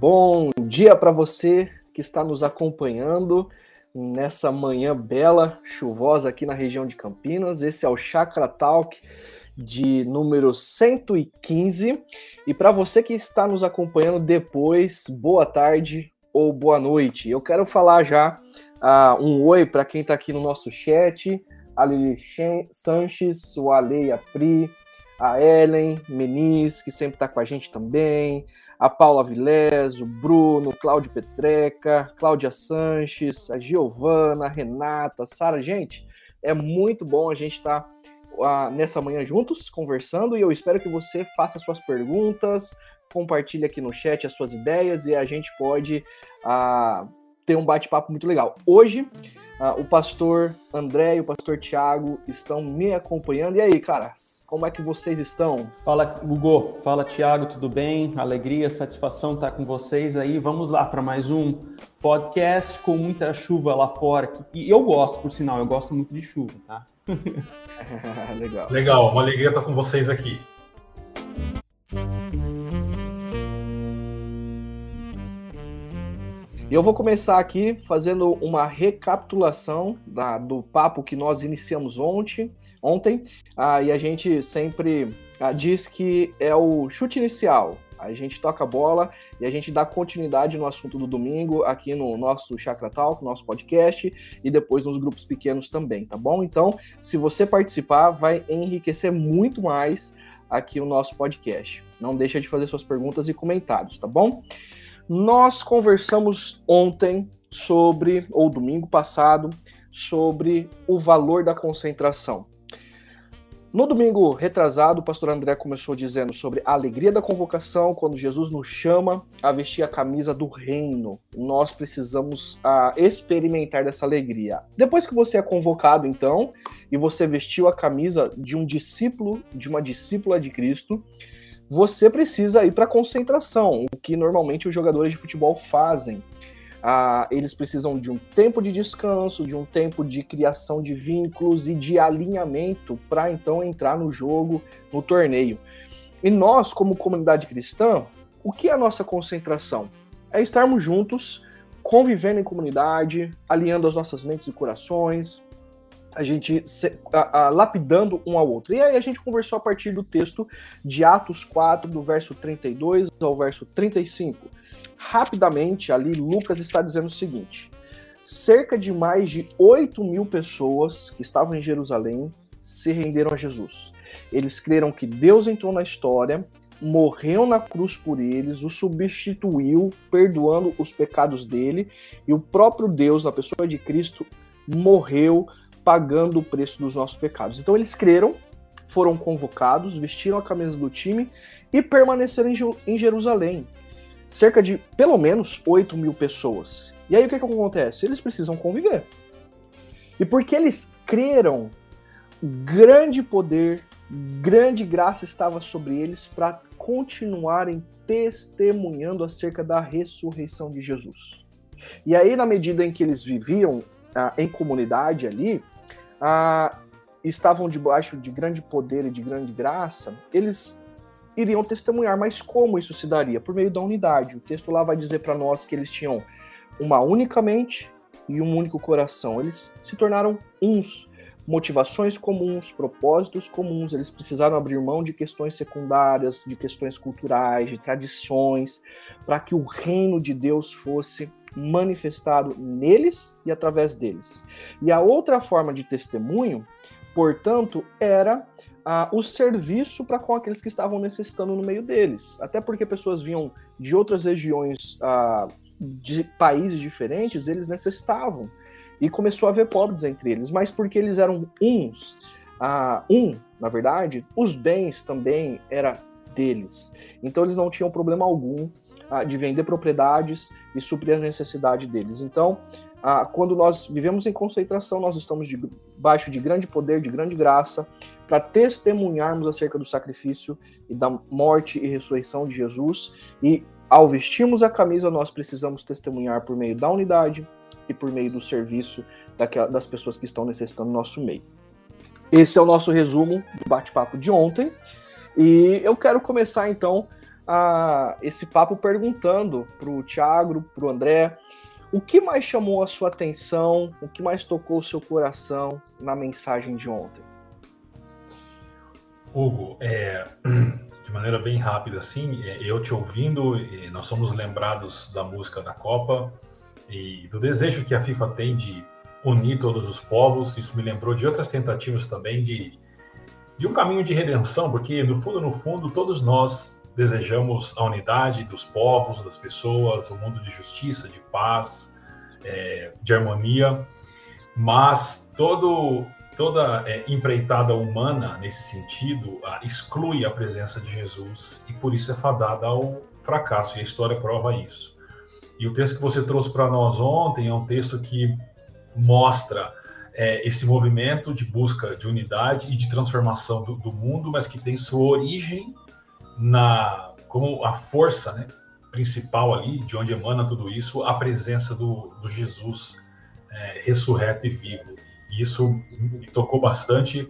Bom dia para você que está nos acompanhando nessa manhã bela, chuvosa aqui na região de Campinas. Esse é o Chakra Talk de número 115. E para você que está nos acompanhando depois, boa tarde ou boa noite. Eu quero falar já uh, um oi para quem está aqui no nosso chat. A Lili Sanches, o Ale e a Pri, a Ellen Meniz, que sempre está com a gente também, a Paula Vilés, o Bruno, Cláudio Petreca, Cláudia Sanches, a Giovana, a Renata, a Sara. Gente, é muito bom a gente estar tá, nessa manhã juntos, conversando, e eu espero que você faça suas perguntas, compartilhe aqui no chat as suas ideias e a gente pode uh, ter um bate-papo muito legal. Hoje, uh, o pastor André e o pastor Tiago estão me acompanhando. E aí, caras? Como é que vocês estão? Fala, Hugo. Fala, Tiago. Tudo bem? Alegria, satisfação estar com vocês aí. Vamos lá para mais um podcast com muita chuva lá fora. E eu gosto, por sinal, eu gosto muito de chuva, tá? Legal. Legal, uma alegria estar com vocês aqui. E eu vou começar aqui fazendo uma recapitulação da, do papo que nós iniciamos ontem. ontem ah, e a gente sempre ah, diz que é o chute inicial. A gente toca a bola e a gente dá continuidade no assunto do domingo aqui no nosso Chakra Talk, nosso podcast, e depois nos grupos pequenos também, tá bom? Então, se você participar, vai enriquecer muito mais aqui o nosso podcast. Não deixa de fazer suas perguntas e comentários, tá bom? Nós conversamos ontem sobre, ou domingo passado, sobre o valor da concentração. No domingo retrasado, o pastor André começou dizendo sobre a alegria da convocação, quando Jesus nos chama a vestir a camisa do reino. Nós precisamos uh, experimentar dessa alegria. Depois que você é convocado, então, e você vestiu a camisa de um discípulo, de uma discípula de Cristo, você precisa ir para concentração, o que normalmente os jogadores de futebol fazem. Ah, eles precisam de um tempo de descanso, de um tempo de criação de vínculos e de alinhamento para então entrar no jogo, no torneio. E nós, como comunidade cristã, o que é a nossa concentração? É estarmos juntos, convivendo em comunidade, alinhando as nossas mentes e corações, a gente se, a, a, lapidando um ao outro. E aí a gente conversou a partir do texto de Atos 4, do verso 32 ao verso 35. Rapidamente, ali Lucas está dizendo o seguinte: cerca de mais de 8 mil pessoas que estavam em Jerusalém se renderam a Jesus. Eles creram que Deus entrou na história, morreu na cruz por eles, o substituiu, perdoando os pecados dele, e o próprio Deus, na pessoa de Cristo, morreu pagando o preço dos nossos pecados. Então eles creram, foram convocados, vestiram a camisa do time e permaneceram em Jerusalém. Cerca de pelo menos 8 mil pessoas. E aí o que, que acontece? Eles precisam conviver. E porque eles creram, grande poder, grande graça estava sobre eles para continuarem testemunhando acerca da ressurreição de Jesus. E aí, na medida em que eles viviam ah, em comunidade ali, ah, estavam debaixo de grande poder e de grande graça, eles iriam testemunhar. Mas como isso se daria? Por meio da unidade. O texto lá vai dizer para nós que eles tinham uma única mente e um único coração. Eles se tornaram uns. Motivações comuns, propósitos comuns, eles precisaram abrir mão de questões secundárias, de questões culturais, de tradições, para que o reino de Deus fosse manifestado neles e através deles. E a outra forma de testemunho, portanto, era ah, o serviço para com aqueles que estavam necessitando no meio deles. Até porque pessoas vinham de outras regiões, ah, de países diferentes, eles necessitavam. E começou a haver pobres entre eles, mas porque eles eram uns, ah, um, na verdade, os bens também era deles. Então eles não tinham problema algum de vender propriedades e suprir a necessidade deles. Então, quando nós vivemos em concentração, nós estamos debaixo de grande poder, de grande graça, para testemunharmos acerca do sacrifício e da morte e ressurreição de Jesus. E ao vestirmos a camisa, nós precisamos testemunhar por meio da unidade e por meio do serviço das pessoas que estão necessitando do nosso meio. Esse é o nosso resumo do bate-papo de ontem. E eu quero começar então a, esse papo perguntando para o Thiago, o André, o que mais chamou a sua atenção, o que mais tocou o seu coração na mensagem de ontem? Hugo, é, de maneira bem rápida assim, é, eu te ouvindo, nós somos lembrados da música da Copa e do desejo que a FIFA tem de unir todos os povos. Isso me lembrou de outras tentativas também de, de um caminho de redenção, porque no fundo, no fundo, todos nós desejamos a unidade dos povos, das pessoas, um mundo de justiça, de paz, é, de harmonia, mas todo toda é, empreitada humana nesse sentido a, exclui a presença de Jesus e por isso é fadada ao fracasso e a história prova isso. E o texto que você trouxe para nós ontem é um texto que mostra é, esse movimento de busca de unidade e de transformação do, do, mundo, mas que tem sua origem na como a força né, principal ali, de onde emana tudo isso, a presença do, do Jesus é, ressurreto e vivo. E isso me tocou bastante,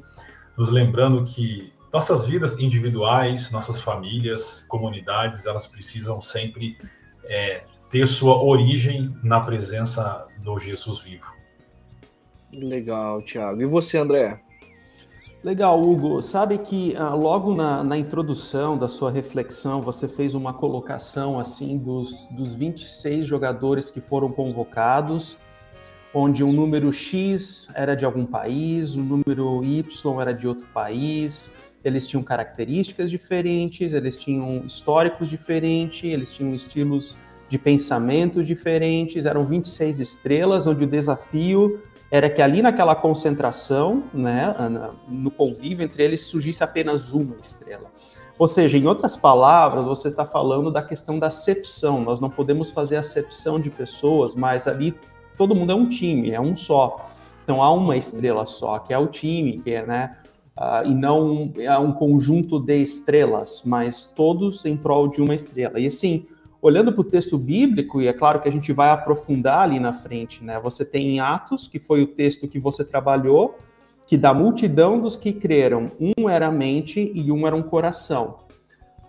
nos lembrando que nossas vidas individuais, nossas famílias, comunidades, elas precisam sempre é, ter sua origem na presença do Jesus vivo. Legal, Thiago. E você, André? Legal, Hugo. Sabe que ah, logo na, na, introdução da sua reflexão, você fez uma colocação assim dos, dos 26 jogadores que foram convocados, onde um número X era de algum país, o um número Y era de outro país, eles tinham características diferentes, eles tinham históricos diferentes, eles tinham estilos de pensamento diferentes, eram 26 estrelas, onde o desafio era que ali naquela concentração, né, no convívio entre eles, surgisse apenas uma estrela. Ou seja, em outras palavras, você está falando da questão da acepção. Nós não podemos fazer acepção de pessoas, mas ali todo mundo é um time, é um só. Então há uma estrela só, que é o time, que é, né, uh, e não é um conjunto de estrelas, mas todos em prol de uma estrela. E assim, olhando para o texto bíblico, e é claro que a gente vai aprofundar ali na frente, né? Você tem em Atos, que foi o texto que você trabalhou, que da multidão dos que creram, um era a mente e um era um coração.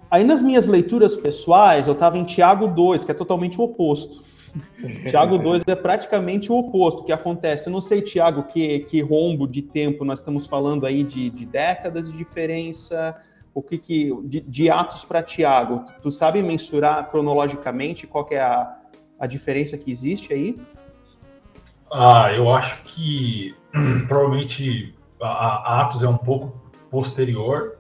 Aí nas minhas leituras pessoais, eu estava em Tiago 2, que é totalmente o oposto. Tiago 2 é praticamente o oposto que acontece. Eu não sei, Tiago, que, que rombo de tempo nós estamos falando aí de, de décadas de diferença, o que, que de, de Atos para Tiago, tu, tu, sabe mensurar cronologicamente qual é a, a diferença que existe aí? Ah, eu acho que provavelmente a, a Atos é um pouco posterior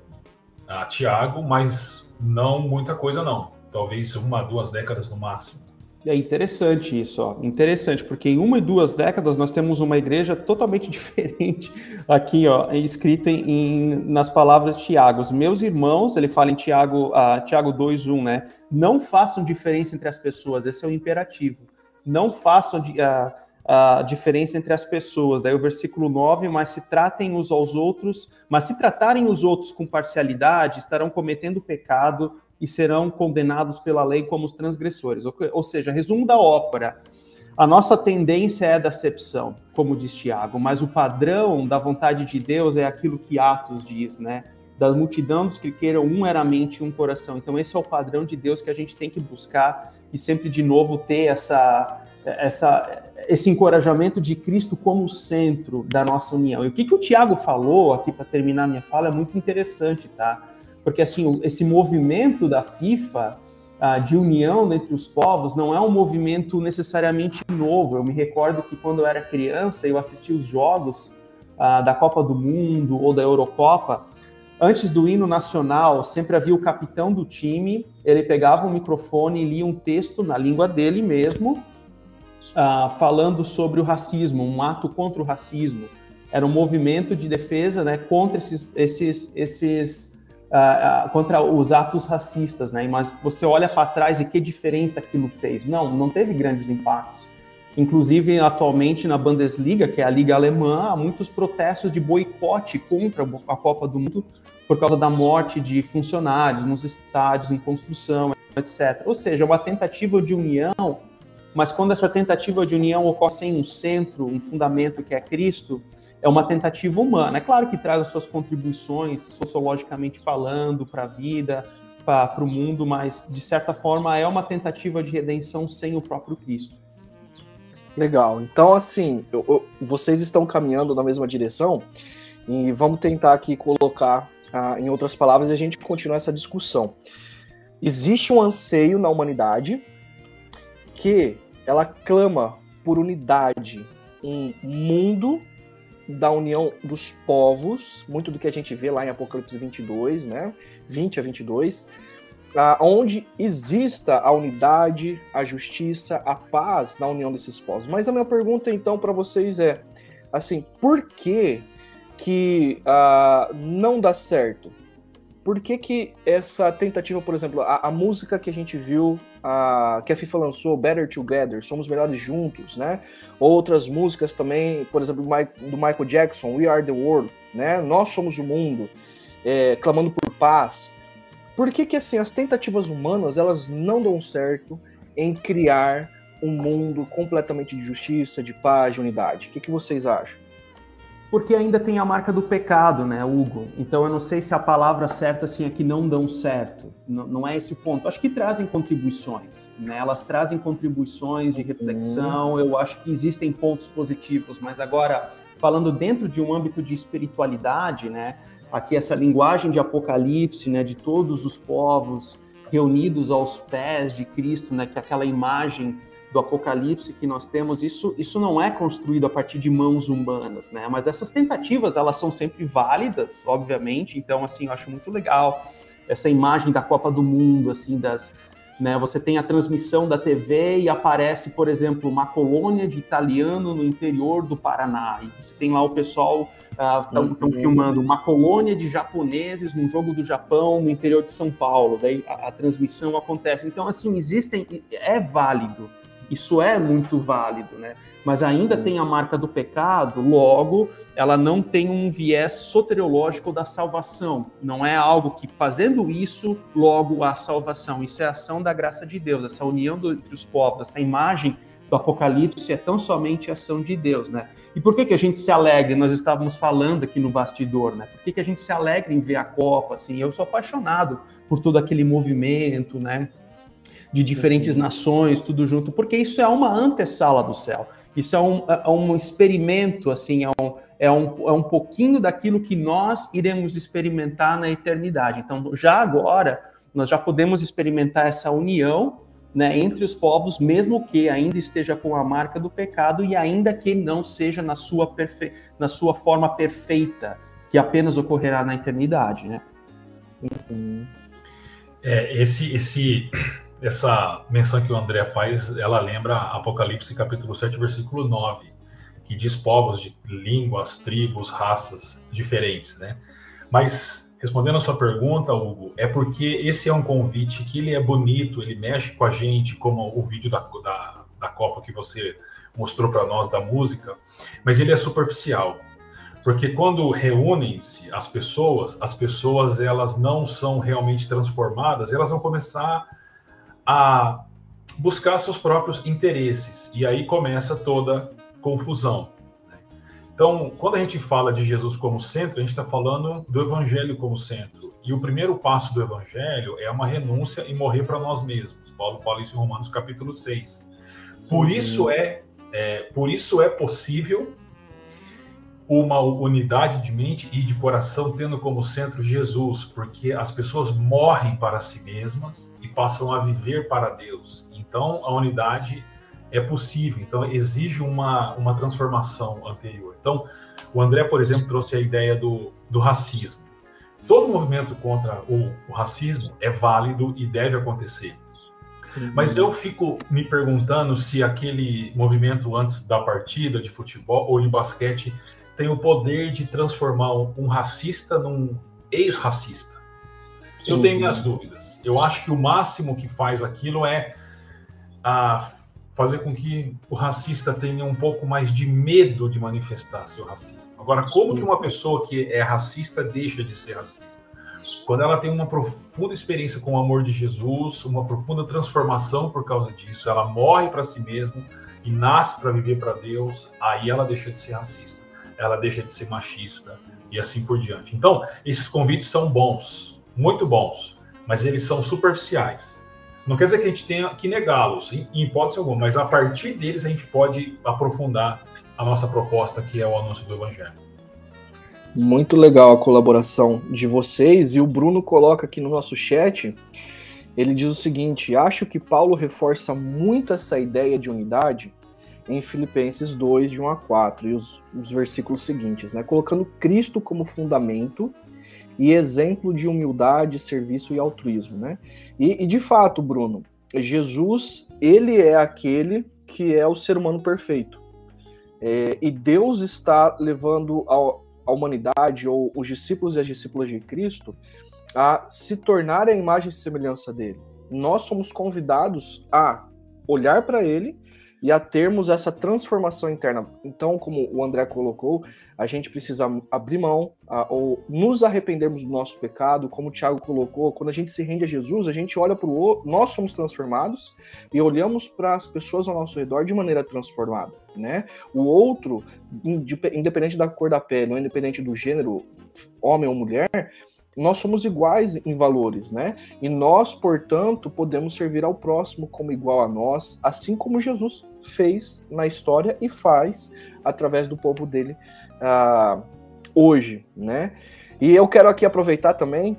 a Tiago, mas não muita coisa não. Talvez uma, duas décadas no máximo. É interessante isso, ó. Interessante, porque em uma e duas décadas nós temos uma igreja totalmente diferente aqui, ó, escrita em, nas palavras de Tiago. Os meus irmãos, ele fala em Tiago, uh, Tiago 2:1, né? Não façam diferença entre as pessoas, esse é o imperativo. Não façam a, a, a diferença entre as pessoas. Daí o versículo 9, mas se tratem uns aos outros, mas se tratarem os outros com parcialidade, estarão cometendo pecado e serão condenados pela lei como os transgressores. Ou seja, resumo da ópera. A nossa tendência é a decepção, como diz Tiago, mas o padrão da vontade de Deus é aquilo que Atos diz, né? Da multidão dos que queiram um era mente e um coração. Então, esse é o padrão de Deus que a gente tem que buscar e sempre de novo ter essa, essa, esse encorajamento de Cristo como centro da nossa união. E o que, que o Tiago falou aqui para terminar minha fala é muito interessante, tá? Porque assim esse movimento da FIFA uh, de união entre os povos não é um movimento necessariamente novo. Eu me recordo que quando eu era criança eu assisti os jogos uh, da Copa do Mundo ou da Eurocopa. Antes do hino nacional, sempre havia o capitão do time, ele pegava um microfone e lia um texto na língua dele mesmo, uh, falando sobre o racismo, um ato contra o racismo. Era um movimento de defesa né, contra esses, esses, esses uh, contra os atos racistas, né? Mas você olha para trás e que diferença aquilo fez? Não, não teve grandes impactos. Inclusive, atualmente na Bundesliga, que é a liga alemã, há muitos protestos de boicote contra a Copa do Mundo por causa da morte de funcionários nos estádios, em construção, etc. Ou seja, uma tentativa de união, mas quando essa tentativa de união ocorre sem um centro, um fundamento que é Cristo, é uma tentativa humana. É claro que traz as suas contribuições, sociologicamente falando, para a vida, para o mundo, mas de certa forma é uma tentativa de redenção sem o próprio Cristo. Legal. Então, assim, eu, eu, vocês estão caminhando na mesma direção e vamos tentar aqui colocar ah, em outras palavras e a gente continuar essa discussão. Existe um anseio na humanidade que ela clama por unidade, um mundo da união dos povos, muito do que a gente vê lá em Apocalipse 22, né? 20 a 22, ah, onde exista a unidade, a justiça, a paz na união desses povos. Mas a minha pergunta então para vocês é, assim, por que que ah, não dá certo? Por que, que essa tentativa, por exemplo, a, a música que a gente viu, a, que a FIFA lançou, Better Together, Somos Melhores Juntos, né? Outras músicas também, por exemplo, do Michael Jackson, We Are the World, né? Nós somos o mundo, é, clamando por paz. Por que que, assim, as tentativas humanas, elas não dão certo em criar um mundo completamente de justiça, de paz, de unidade? O que, que vocês acham? Porque ainda tem a marca do pecado, né, Hugo? Então eu não sei se a palavra certa assim é que não dão certo. Não, não é esse o ponto. Acho que trazem contribuições, né? Elas trazem contribuições de reflexão. Uhum. Eu acho que existem pontos positivos, mas agora falando dentro de um âmbito de espiritualidade, né? Aqui essa linguagem de Apocalipse, né? De todos os povos reunidos aos pés de Cristo, né? Que é aquela imagem do Apocalipse que nós temos, isso, isso não é construído a partir de mãos humanas, né? Mas essas tentativas, elas são sempre válidas, obviamente. Então, assim, eu acho muito legal essa imagem da Copa do Mundo, assim, das, né? Você tem a transmissão da TV e aparece, por exemplo, uma colônia de italiano no interior do Paraná. E você tem lá o pessoal estão uh, uhum. filmando uma colônia de japoneses num jogo do Japão no interior de São Paulo. Daí a, a transmissão acontece. Então, assim, existem, é válido isso é muito válido, né? Mas ainda Sim. tem a marca do pecado, logo, ela não tem um viés soteriológico da salvação. Não é algo que, fazendo isso, logo a salvação. Isso é ação da graça de Deus, essa união do, entre os povos, essa imagem do Apocalipse é tão somente ação de Deus, né? E por que, que a gente se alegra? Nós estávamos falando aqui no bastidor, né? Por que, que a gente se alegra em ver a Copa, assim? Eu sou apaixonado por todo aquele movimento, né? De diferentes nações, tudo junto, porque isso é uma antessala do céu. Isso é um, é um experimento, assim, é um, é, um, é um pouquinho daquilo que nós iremos experimentar na eternidade. Então, já agora, nós já podemos experimentar essa união né, entre os povos, mesmo que ainda esteja com a marca do pecado e ainda que não seja na sua, perfe... na sua forma perfeita, que apenas ocorrerá na eternidade. Né? Uhum. É, esse, esse essa menção que o André faz, ela lembra Apocalipse capítulo 7, versículo 9, que diz povos de línguas, tribos, raças diferentes, né? Mas respondendo a sua pergunta, Hugo, é porque esse é um convite que ele é bonito, ele mexe com a gente, como o vídeo da, da, da Copa que você mostrou para nós da música, mas ele é superficial. Porque quando reúnem-se as pessoas, as pessoas elas não são realmente transformadas, elas vão começar a buscar seus próprios interesses. E aí começa toda confusão. Né? Então, quando a gente fala de Jesus como centro, a gente está falando do Evangelho como centro. E o primeiro passo do Evangelho é uma renúncia e morrer para nós mesmos. Paulo fala isso em Romanos capítulo 6. Por uhum. isso é, é, por isso é possível uma unidade de mente e de coração tendo como centro Jesus, porque as pessoas morrem para si mesmas passam a viver para Deus. Então a unidade é possível, então exige uma, uma transformação anterior. Então, o André, por exemplo, trouxe a ideia do, do racismo. Todo movimento contra o, o racismo é válido e deve acontecer. Uhum. Mas eu fico me perguntando se aquele movimento antes da partida de futebol ou de basquete tem o poder de transformar um racista num ex-racista. Eu tenho minhas dúvidas. Eu acho que o máximo que faz aquilo é a fazer com que o racista tenha um pouco mais de medo de manifestar seu racismo. Agora, como que uma pessoa que é racista deixa de ser racista? Quando ela tem uma profunda experiência com o amor de Jesus, uma profunda transformação por causa disso, ela morre para si mesma e nasce para viver para Deus, aí ela deixa de ser racista ela deixa de ser machista e assim por diante. Então, esses convites são bons, muito bons, mas eles são superficiais. Não quer dizer que a gente tenha que negá-los, em, hipótese alguma, mas a partir deles a gente pode aprofundar a nossa proposta, que é o anúncio do Evangelho. Muito legal a colaboração de vocês. E o Bruno coloca aqui no nosso chat. Ele diz o seguinte: acho que Paulo reforça muito essa ideia de unidade em Filipenses 2, de 1 a 4, e os, os versículos seguintes, né? Colocando Cristo como fundamento e exemplo de humildade, serviço e altruísmo, né? E, e de fato, Bruno, Jesus, ele é aquele que é o ser humano perfeito. É, e Deus está levando a humanidade ou os discípulos e as discípulas de Cristo a se tornar a imagem e semelhança dele. Nós somos convidados a olhar para ele e a termos essa transformação interna. Então, como o André colocou, a gente precisa abrir mão a, ou nos arrependermos do nosso pecado, como o Tiago colocou, quando a gente se rende a Jesus, a gente olha para o outro, nós somos transformados e olhamos para as pessoas ao nosso redor de maneira transformada, né? O outro, independente da cor da pele, ou independente do gênero, homem ou mulher, nós somos iguais em valores, né? E nós, portanto, podemos servir ao próximo como igual a nós, assim como Jesus fez na história e faz através do povo dele uh, hoje, né? E eu quero aqui aproveitar também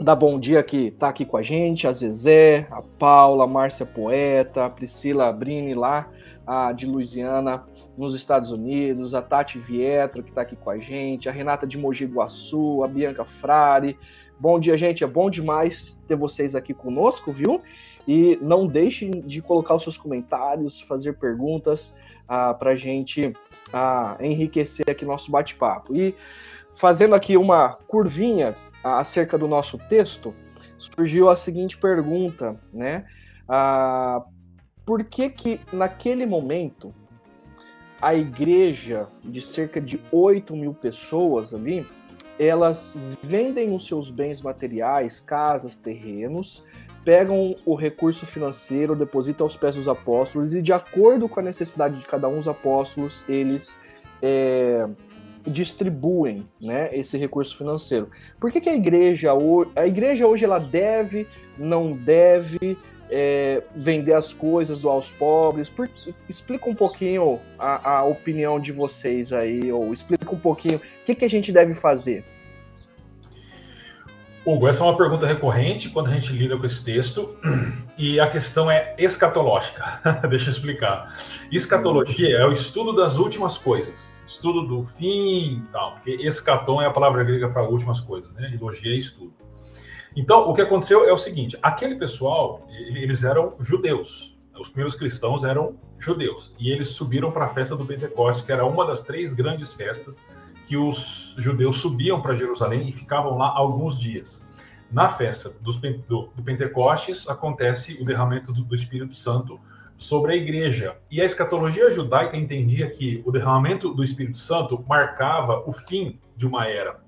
dar bom dia que tá aqui com a gente, a Zezé, a Paula, a Márcia Poeta, a Priscila Brini lá, a de Louisiana, nos Estados Unidos, a Tati Vietro, que está aqui com a gente, a Renata de Mogi Guaçu, a Bianca Frari. Bom dia, gente. É bom demais ter vocês aqui conosco, viu? E não deixem de colocar os seus comentários, fazer perguntas ah, para a gente ah, enriquecer aqui nosso bate-papo. E fazendo aqui uma curvinha ah, acerca do nosso texto, surgiu a seguinte pergunta, né? Ah, por que que naquele momento a igreja de cerca de 8 mil pessoas ali, elas vendem os seus bens materiais, casas, terrenos, pegam o recurso financeiro, depositam aos pés dos apóstolos e, de acordo com a necessidade de cada um dos apóstolos, eles é, distribuem né, esse recurso financeiro. Por que, que a igreja a igreja hoje ela deve, não deve é, vender as coisas, doar aos pobres? Por, explica um pouquinho a, a, opinião de vocês aí, ou explica um pouquinho o que, que a gente deve fazer. Hugo, essa é uma pergunta recorrente quando a gente lida com esse texto, e a questão é escatológica. Deixa eu explicar. Escatologia é o estudo das últimas coisas, estudo do fim e tal, porque escatom é a palavra grega para últimas coisas, né? Elogia é estudo. Então, o que aconteceu é o seguinte: aquele pessoal, eles eram judeus. Os primeiros cristãos eram judeus. E eles subiram para a festa do Pentecostes, que era uma das três grandes festas que os judeus subiam para Jerusalém e ficavam lá alguns dias. Na festa do, do, do Pentecostes acontece o derramamento do, do Espírito Santo sobre a igreja. E a escatologia judaica entendia que o derramamento do Espírito Santo marcava o fim de uma era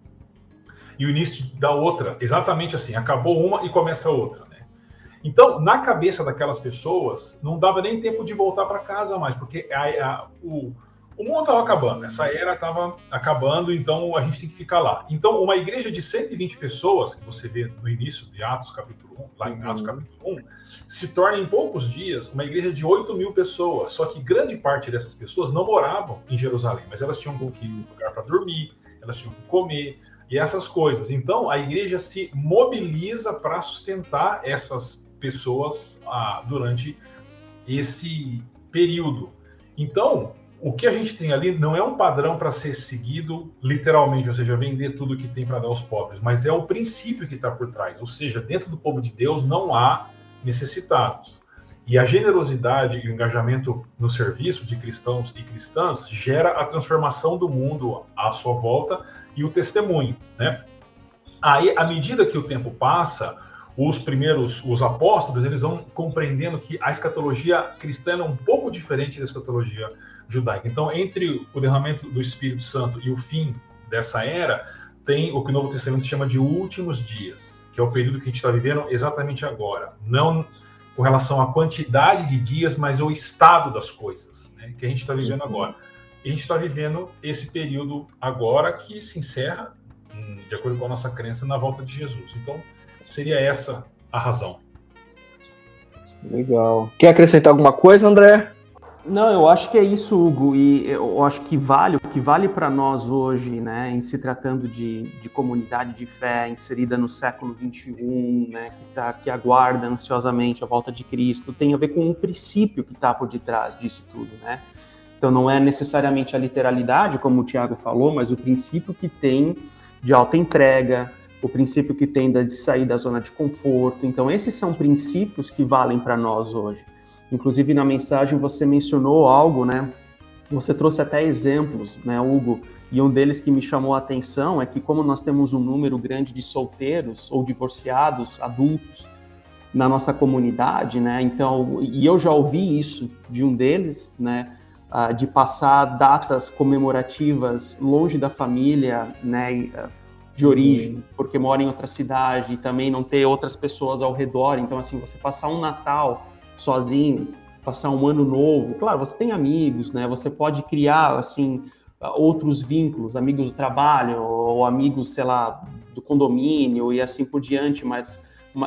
e o início da outra, exatamente assim, acabou uma e começa outra. Né? Então, na cabeça daquelas pessoas, não dava nem tempo de voltar para casa mais, porque a, a, o, o mundo estava acabando, essa era estava acabando, então a gente tem que ficar lá. Então, uma igreja de 120 pessoas, que você vê no início de Atos capítulo 1, lá em Atos uhum. capítulo 1, se torna em poucos dias uma igreja de 8 mil pessoas. Só que grande parte dessas pessoas não moravam em Jerusalém, mas elas tinham um lugar para dormir, elas tinham que comer, e essas coisas. Então, a igreja se mobiliza para sustentar essas pessoas ah, durante esse período. Então, o que a gente tem ali não é um padrão para ser seguido literalmente, ou seja, vender tudo que tem para dar aos pobres, mas é o princípio que está por trás. Ou seja, dentro do povo de Deus não há necessitados. E a generosidade e o engajamento no serviço de cristãos e cristãs gera a transformação do mundo à sua volta e o testemunho, né? Aí, à medida que o tempo passa, os primeiros, os apóstolos, eles vão compreendendo que a escatologia cristã é um pouco diferente da escatologia judaica. Então, entre o derramamento do Espírito Santo e o fim dessa era, tem o que o Novo Testamento chama de últimos dias, que é o período que a gente está vivendo exatamente agora. Não com relação à quantidade de dias, mas o estado das coisas, né, que a gente está vivendo agora. E a gente está vivendo esse período agora que se encerra, hum, de acordo com a nossa crença, na volta de Jesus. Então, seria essa a razão. Legal. Quer acrescentar alguma coisa, André? Não, eu acho que é isso, Hugo, e eu acho que vale, o que vale para nós hoje, né, em se tratando de, de comunidade de fé inserida no século XXI, né, que, tá, que aguarda ansiosamente a volta de Cristo, tem a ver com um princípio que está por detrás disso tudo, né? Então não é necessariamente a literalidade, como o Tiago falou, mas o princípio que tem de alta entrega, o princípio que tem de sair da zona de conforto. Então esses são princípios que valem para nós hoje. Inclusive na mensagem você mencionou algo, né? Você trouxe até exemplos, né, Hugo? E um deles que me chamou a atenção é que como nós temos um número grande de solteiros ou divorciados, adultos na nossa comunidade, né? Então, e eu já ouvi isso de um deles, né? de passar datas comemorativas longe da família, né? De origem, porque mora em outra cidade e também não ter outras pessoas ao redor. Então, assim, você passar um Natal sozinho, passar um ano novo. Claro, você tem amigos, né? Você pode criar assim outros vínculos, amigos do trabalho ou amigos, sei lá, do condomínio e assim por diante, mas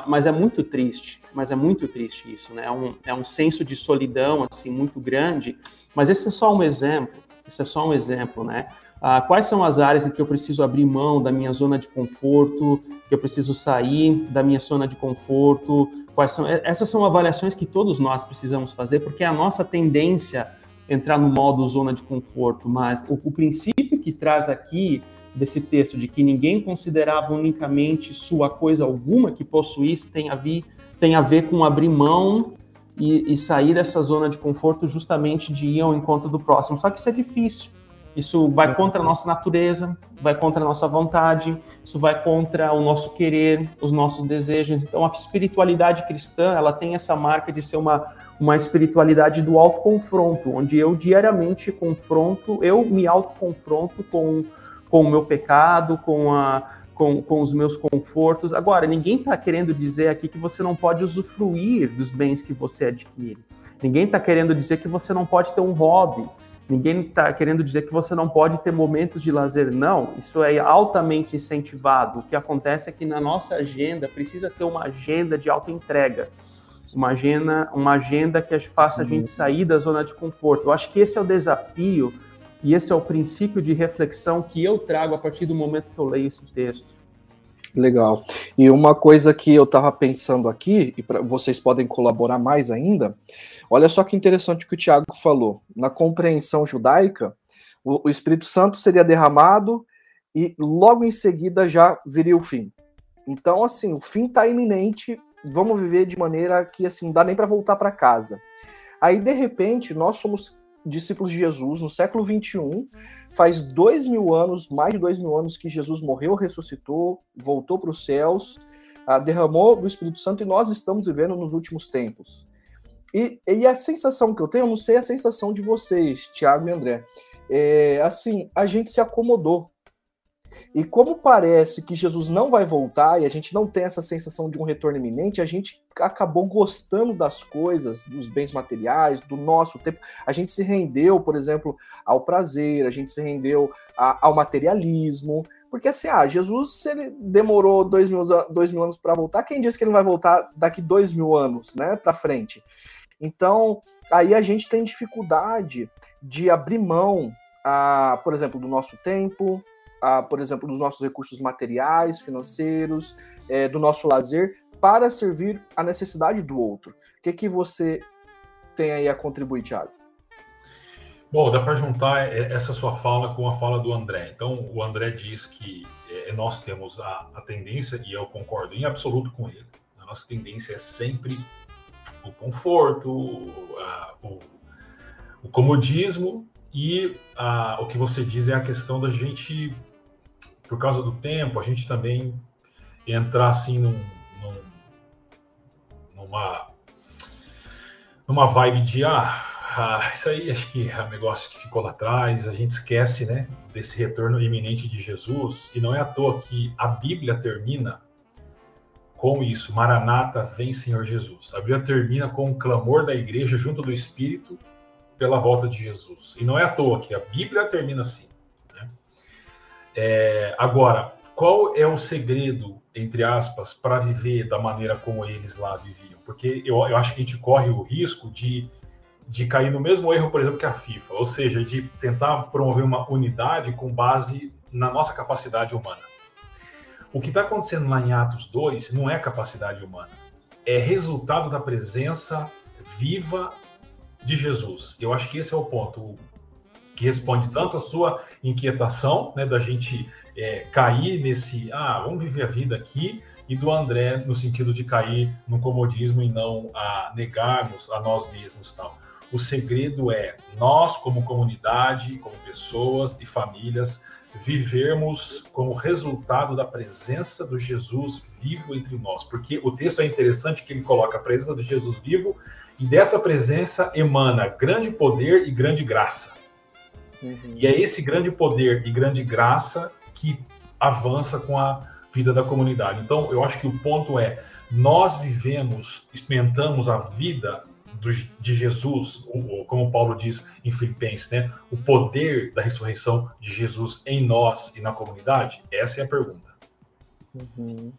mas é muito triste, mas é muito triste isso, né? É um, é um senso de solidão assim muito grande. Mas esse é só um exemplo. Esse é só um exemplo, né? Ah, quais são as áreas em que eu preciso abrir mão da minha zona de conforto, que eu preciso sair da minha zona de conforto, Quais são? Essas são avaliações que todos nós precisamos fazer, porque é a nossa tendência entrar no modo zona de conforto, mas o, o princípio que traz aqui desse texto de que ninguém considerava unicamente sua coisa alguma que possuísse tem a, ver, tem a ver com abrir mão e, e, sair dessa zona de conforto justamente de ir ao encontro do próximo. Só que isso é difícil. Isso vai contra a nossa natureza, vai contra a nossa vontade, isso vai contra o nosso querer, os nossos desejos. Então, a espiritualidade cristã, ela tem essa marca de ser uma, uma espiritualidade do autoconfronto, onde eu diariamente confronto, eu me autoconfronto com, com o meu pecado, com, a, com, com os meus confortos. Agora, ninguém está querendo dizer aqui que você não pode usufruir dos bens que você adquire. Ninguém está querendo dizer que você não pode ter um hobby. Ninguém está querendo dizer que você não pode ter momentos de lazer, não. Isso é altamente incentivado. O que acontece é que na nossa agenda precisa ter uma agenda de alta entrega, uma agenda, uma agenda que faça a gente uhum. sair da zona de conforto. Eu acho que esse é o desafio e esse é o princípio de reflexão que eu trago a partir do momento que eu leio esse texto. Legal. E uma coisa que eu estava pensando aqui, e pra, vocês podem colaborar mais ainda, Olha só que interessante o que o Tiago falou. Na compreensão judaica, o, Espírito Santo seria derramado e logo em seguida já viria o fim. Então, assim, o fim está iminente. Vamos viver de maneira que assim, não dá nem para voltar para casa. Aí, de repente, nós somos discípulos de Jesus no século 21. Faz dois mil anos, mais de dois mil anos que Jesus morreu, ressuscitou, voltou para os céus, ah, derramou do Espírito Santo e nós estamos vivendo nos últimos tempos. E, e a sensação que eu tenho, eu não sei a sensação de vocês, Tiago e André, é assim, a gente se acomodou. E como parece que Jesus não vai voltar e a gente não tem essa sensação de um retorno iminente, a gente acabou gostando das coisas, dos bens materiais, do nosso tempo. A gente se rendeu, por exemplo, ao prazer, a gente se rendeu a, ao materialismo. Porque assim, ah, Jesus, se ele demorou dois mil, dois mil anos para voltar, quem disse que ele não vai voltar daqui dois mil anos, né, para frente? Então, aí a gente tem dificuldade de abrir mão, a, por exemplo, do nosso tempo, a, por exemplo, dos nossos recursos materiais, financeiros, é, do nosso lazer, para servir a necessidade do outro. O que, que você tem aí a contribuir, Thiago? Bom, dá para juntar essa sua fala com a fala do André. Então, o André diz que é, nós temos a, a tendência, e eu concordo em absoluto com ele, a nossa tendência é sempre o conforto, a, o, o, comodismo e a, o que você diz é a questão da gente, por causa do tempo, a gente também entrar assim num, num, numa numa vibe de ah, ah, isso aí acho que é um negócio que ficou lá atrás, a gente esquece, né, desse retorno iminente de Jesus, e não é à toa que a Bíblia termina com isso, Maranata, vem Senhor Jesus. A Bíblia termina com o clamor da igreja junto do Espírito pela volta de Jesus. E não é à toa que a Bíblia termina assim. Né? É, agora, qual é o segredo, entre aspas, para viver da maneira como eles lá viviam? Porque eu, eu acho que a gente corre o risco de, de cair no mesmo erro, por exemplo, que a FIFA, ou seja, de tentar promover uma unidade com base na nossa capacidade humana. O que está acontecendo lá em Atos 2 não é capacidade humana, é resultado da presença viva de Jesus. Eu acho que esse é o ponto que responde tanto a sua inquietação, né, da gente é, cair nesse, ah, vamos viver a vida aqui, e do André no sentido de cair no comodismo e não a negarmos a nós mesmos tal. O segredo é nós, como comunidade, como pessoas e famílias, vivermos como resultado da presença do Jesus vivo entre nós. Porque o texto é interessante que ele coloca a presença de Jesus vivo e dessa presença emana grande poder e grande graça. Uhum. E é esse grande poder e grande graça que avança com a vida da comunidade. Então, eu acho que o ponto é: nós vivemos, experimentamos a vida do, de Jesus, ou, como Paulo diz em Filipenses, né? O poder da ressurreição de Jesus em nós e na comunidade? Essa é a pergunta. Uhum.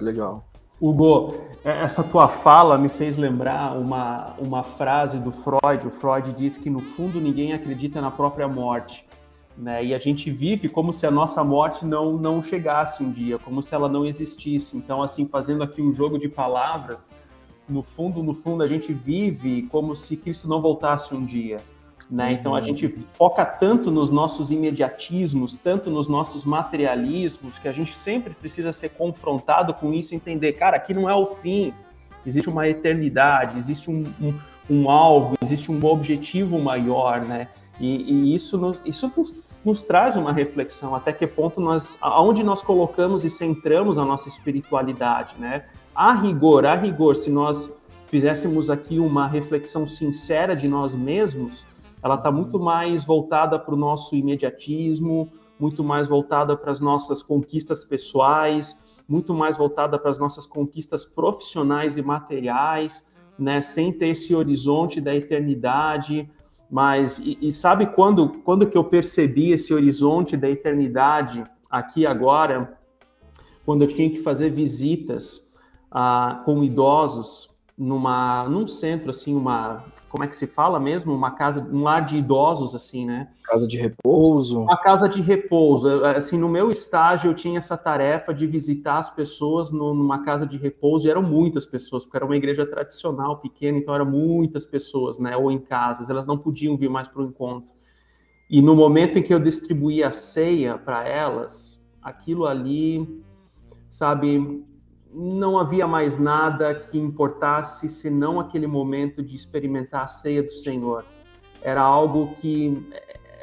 Legal. Hugo, é, essa tua fala me fez lembrar uma, uma frase do Freud. O Freud diz que no fundo ninguém acredita na própria morte. Né? E a gente vive como se a nossa morte não, não chegasse um dia, como se ela não existisse. Então, assim, fazendo aqui um jogo de palavras, no fundo, no fundo, a gente vive como se Cristo não voltasse um dia. Né? Então a gente foca tanto nos nossos imediatismos, tanto nos nossos materialismos, que a gente sempre precisa ser confrontado com isso e entender, cara, aqui não é o fim, existe uma eternidade, existe um, um, um alvo, existe um objetivo maior, né? E, e isso, nos, isso nos, nos, traz uma reflexão, até que ponto nós, aonde nós colocamos e centramos a nossa espiritualidade, né? A rigor, a rigor, se nós fizéssemos aqui uma reflexão sincera de nós mesmos, ela está muito mais voltada para o nosso imediatismo, muito mais voltada para as nossas conquistas pessoais, muito mais voltada para as nossas conquistas profissionais e materiais, né, sem ter esse horizonte da eternidade. Mas e, e sabe quando quando que eu percebi esse horizonte da eternidade aqui agora? Quando eu tinha que fazer visitas ah, com idosos numa num centro assim, uma como é que se fala mesmo? Uma casa, um lar de idosos, assim, né? Casa de repouso. Uma casa de repouso. Assim, no meu estágio eu tinha essa tarefa de visitar as pessoas numa casa de repouso, e eram muitas pessoas, porque era uma igreja tradicional, pequena, então eram muitas pessoas, né? Ou em casas, elas não podiam vir mais para o encontro. E no momento em que eu distribuí a ceia para elas, aquilo ali, sabe, não havia mais nada que importasse senão aquele momento de experimentar a ceia do Senhor. Era algo que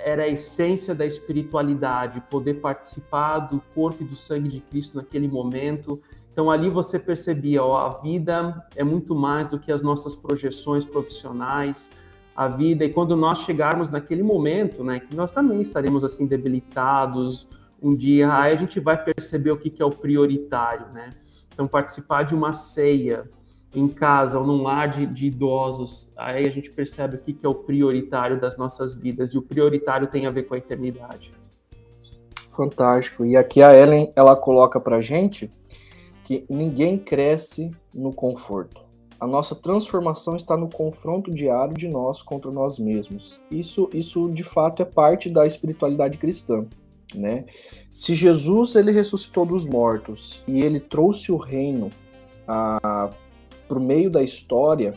era a essência da espiritualidade, poder participar do corpo e do sangue de Cristo naquele momento. Então ali você percebia, ó, a vida é muito mais do que as nossas projeções profissionais, a vida e quando nós chegarmos naquele momento, né, que nós também estaremos assim debilitados um dia, aí a gente vai perceber o que, que é o prioritário, né? Então, participar de uma ceia em casa ou num lar de, de, idosos, aí a gente percebe o que, que é o prioritário das nossas vidas, e o prioritário tem a ver com a eternidade. Fantástico. E aqui a Ellen, ela coloca pra gente que ninguém cresce no conforto. A nossa transformação está no confronto diário de nós contra nós mesmos. Isso, isso de fato é parte da espiritualidade cristã né? Se Jesus ele ressuscitou dos mortos e ele trouxe o reino para o meio da história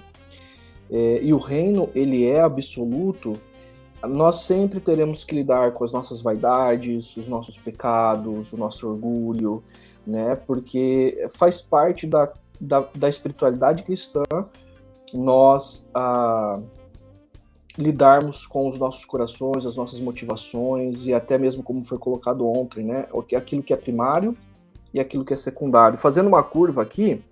é, e o reino ele é absoluto, nós sempre teremos que lidar com as nossas vaidades, os nossos pecados, o nosso orgulho, né? Porque faz parte da, da, da espiritualidade cristã nós ah, lidarmos com os nossos corações, as nossas motivações e até mesmo como foi colocado ontem, né? Aquilo que é primário e aquilo que é secundário. Fazendo uma curva aqui,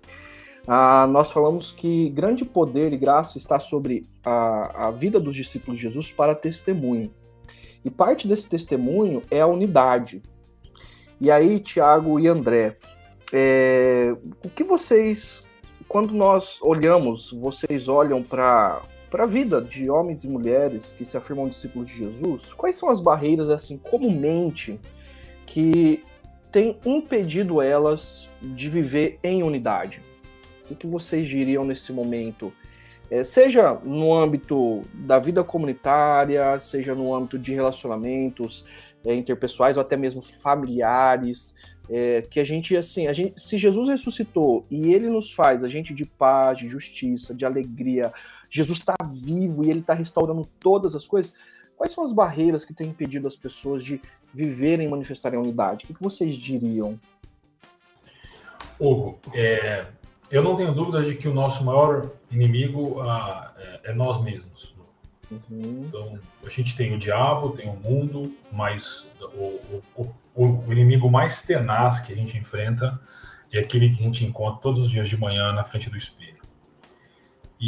ah, nós falamos que grande poder e graça está sobre a, a vida dos discípulos de Jesus para testemunho. E parte desse testemunho é a unidade. E aí, Tiago e André, é, o que vocês, quando nós olhamos, vocês olham para para a vida de homens e mulheres que se afirmam discípulos de Jesus, quais são as barreiras, assim, comumente, que tem impedido elas de viver em unidade? O que vocês diriam nesse momento? É, seja no âmbito da vida comunitária, seja no âmbito de relacionamentos é, interpessoais ou até mesmo familiares, é, que a gente, assim, a gente, se Jesus ressuscitou e ele nos faz a gente de paz, de justiça, de alegria, Jesus está vivo e ele está restaurando todas as coisas, quais são as barreiras que têm impedido as pessoas de viverem e manifestarem a unidade? O que, vocês diriam? Hugo, é, eu não tenho dúvida de que o nosso maior inimigo ah, é, é, nós mesmos. Uhum. Então, a gente tem o diabo, tem o mundo, mas o, o, o, o, inimigo mais tenaz que a gente enfrenta é aquele que a gente encontra todos os dias de manhã na frente do espelho.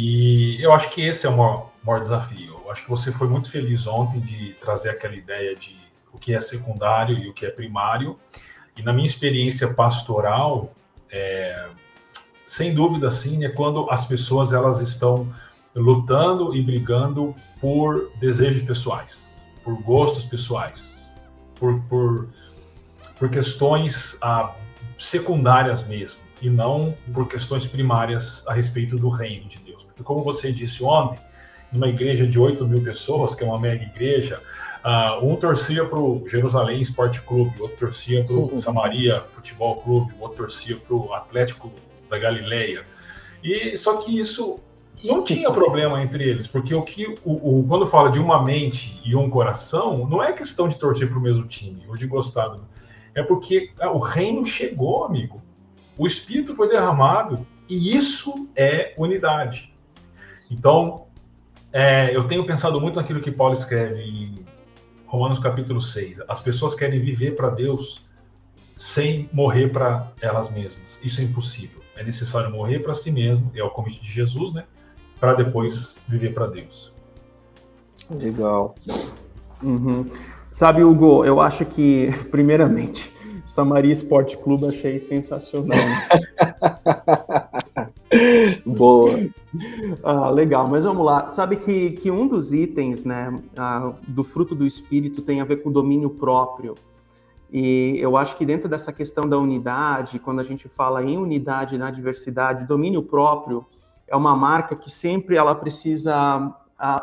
E eu acho que esse é o maior, maior desafio. Eu acho que você foi muito feliz ontem de trazer aquela ideia de o que é secundário e o que é primário. E na minha experiência pastoral, é, sem dúvida, sim, é quando as pessoas elas estão lutando e brigando por desejos pessoais, por gostos pessoais, por, por, por questões ah, secundárias mesmo, e não por questões primárias a respeito do reino de Deus. Porque, como você disse ontem, numa igreja de 8 mil pessoas, que é uma mega igreja, Uh, um torcia para o Jerusalém Esporte Clube, outro torcia para o Samaria Futebol Clube, outro torcia para o Atlético da Galileia. E só que isso não tinha problema entre eles, porque o que o, o, quando fala de uma mente e um coração, não é questão de torcer para o mesmo time ou de gostar, do, é porque ah, o reino chegou, amigo. O Espírito foi derramado e isso é unidade. Então, é, eu tenho pensado muito naquilo que Paulo escreve em Romanos capítulo 6. As pessoas querem viver para Deus sem morrer para elas mesmas. Isso é impossível. É necessário morrer para si mesmo, é o convite de Jesus, né? Para depois viver para Deus. Legal. Uhum. Sabe, Hugo, eu acho que, primeiramente, Samaria Esporte Clube achei sensacional. Boa. Ah, legal, mas vamos lá. Sabe que, que um dos itens né, ah, do fruto do Espírito tem a ver com domínio próprio. E eu acho que dentro dessa questão da unidade, quando a gente fala em unidade na diversidade, domínio próprio é uma marca que sempre ela precisa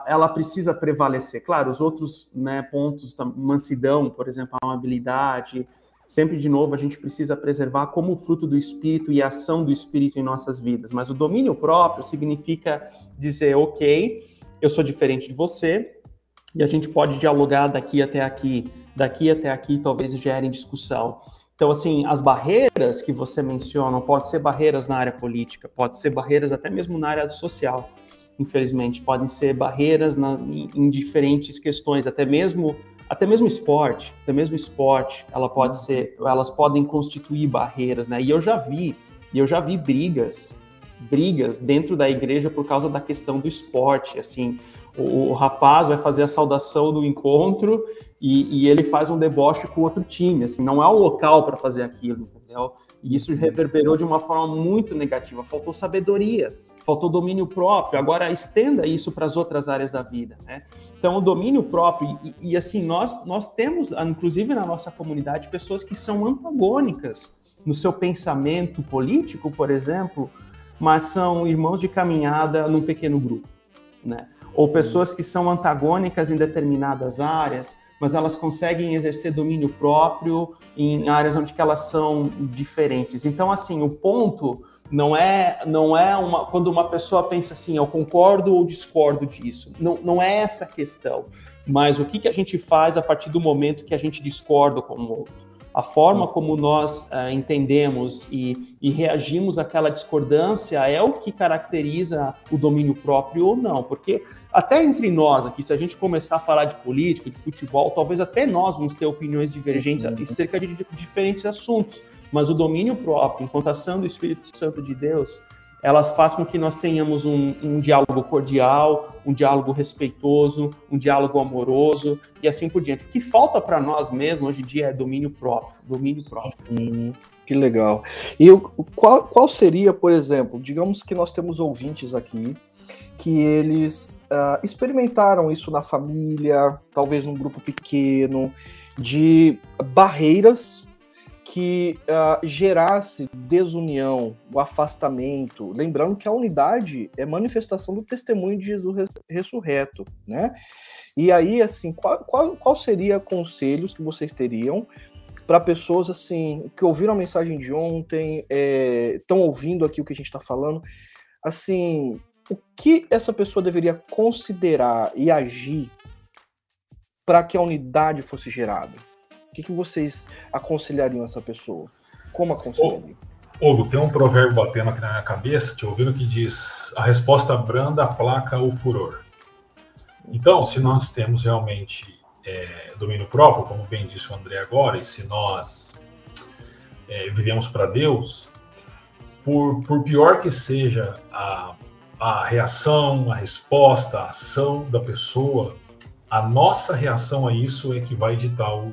ela precisa prevalecer. Claro, os outros né, pontos, mansidão, por exemplo, amabilidade, sempre de novo a gente precisa preservar como fruto do Espírito e ação do Espírito em nossas vidas. Mas o domínio próprio significa dizer, ok, eu sou diferente de você e a gente pode dialogar daqui até aqui daqui até aqui talvez gerem discussão. Então, assim, as barreiras que você menciona podem ser barreiras na área política, pode ser barreiras até mesmo na área social, infelizmente, podem ser barreiras na, em, em, diferentes questões, até mesmo até mesmo esporte, até mesmo esporte, ela pode ser, elas podem constituir barreiras, né? E eu já vi, eu já vi brigas, brigas dentro da igreja por causa da questão do esporte, assim, o, o rapaz vai fazer a saudação do encontro e, e, ele faz um deboche com outro time, assim, não é o local para fazer aquilo, entendeu? E isso reverberou de uma forma muito negativa. Faltou sabedoria, faltou domínio próprio. Agora estenda isso para as outras áreas da vida, né? Então, o domínio próprio e, e, assim nós nós temos, inclusive na nossa comunidade, pessoas que são antagônicas no seu pensamento político, por exemplo, mas são irmãos de caminhada num pequeno grupo, né? Ou pessoas que são antagônicas em determinadas áreas mas elas conseguem exercer domínio próprio em áreas onde elas são diferentes. Então, assim, o ponto não é não é uma quando uma pessoa pensa assim, eu concordo ou discordo disso. Não, não é essa a questão. Mas o que, que a gente faz a partir do momento que a gente discorda com o outro? A forma como nós uh, entendemos e, e, reagimos àquela discordância é o que caracteriza o domínio próprio ou não, porque até entre nós aqui, se a gente começar a falar de política, de futebol, talvez até nós vamos ter opiniões divergentes uhum. acerca de, de diferentes assuntos, mas o domínio próprio, enquanto ação do Espírito Santo de Deus, elas faz com que nós tenhamos um, um, diálogo cordial, um diálogo respeitoso, um diálogo amoroso e assim por diante. O que falta para nós mesmos hoje em dia é domínio próprio, domínio próprio. Hum, que legal. E qual, qual seria, por exemplo, digamos que nós temos ouvintes aqui que eles uh, experimentaram isso na família, talvez num grupo pequeno, de barreiras que uh, gerasse desunião, o afastamento. Lembrando que a unidade é manifestação do testemunho de Jesus ressurreto, né? E aí, assim, qual, qual, qual seria conselhos que vocês teriam para pessoas assim que ouviram a mensagem de ontem, estão é, ouvindo aqui o que a gente está falando, assim, o que essa pessoa deveria considerar e agir para que a unidade fosse gerada? O que, que vocês aconselhariam essa pessoa? Como aconselhariam? Hugo, tem um provérbio batendo aqui na minha cabeça, te ouvindo, que diz: a resposta branda aplaca o furor. Então, se nós temos realmente é, domínio próprio, como bem disse o André agora, e se nós é, vivemos para Deus, por, por pior que seja a, a reação, a resposta, a ação da pessoa, a nossa reação a isso é que vai ditar o,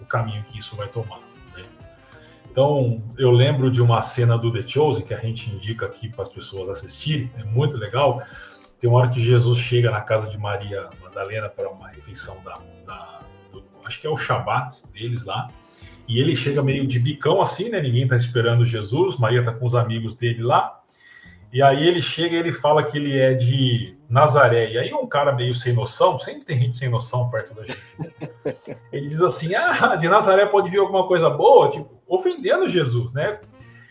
o caminho que isso vai tomar. Né? Então, eu lembro de uma cena do The Chosen que a gente indica aqui para as pessoas assistirem, é muito legal. Tem uma hora que Jesus chega na casa de Maria Madalena para uma refeição da, da do, acho que é o Shabat deles lá. E ele chega meio de bicão assim, né? Ninguém tá esperando Jesus, Maria tá com os amigos dele lá. E aí ele chega e ele fala que ele é de Nazaré. E aí um cara meio sem noção, sempre tem gente sem noção perto da gente. Ele diz assim: "Ah, de Nazaré pode vir alguma coisa boa", tipo, ofendendo Jesus, né?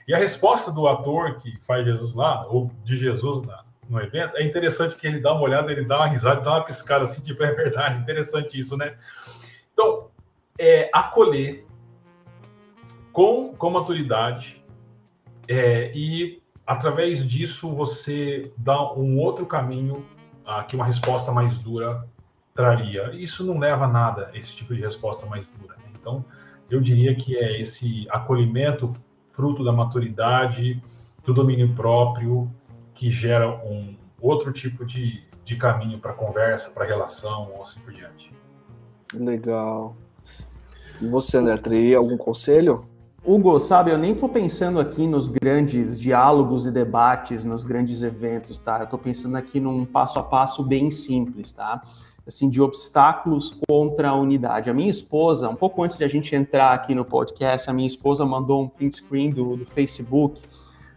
E a resposta do ator que faz Jesus lá, ou de Jesus na, no evento, é interessante que ele dá uma olhada, ele dá uma risada, dá uma piscada assim, tipo, é verdade, interessante isso, né? Então, é, acolher com, com maturidade é, e através disso você dá um outro caminho ah, que uma resposta mais dura traria. Isso não leva a nada, esse tipo de resposta mais dura. Né? Então, eu diria que é esse acolhimento fruto da maturidade, do domínio próprio, que gera um outro tipo de, de caminho para conversa, para relação, ou assim por diante. Legal. E você, André, teria algum conselho? Hugo, sabe, eu nem estou pensando aqui nos grandes diálogos e debates, nos grandes eventos, tá? Eu estou pensando aqui num passo a passo bem simples, tá? Assim, de obstáculos contra a unidade. A minha esposa, um pouco antes de a gente entrar aqui no podcast, a minha esposa mandou um print screen do, do Facebook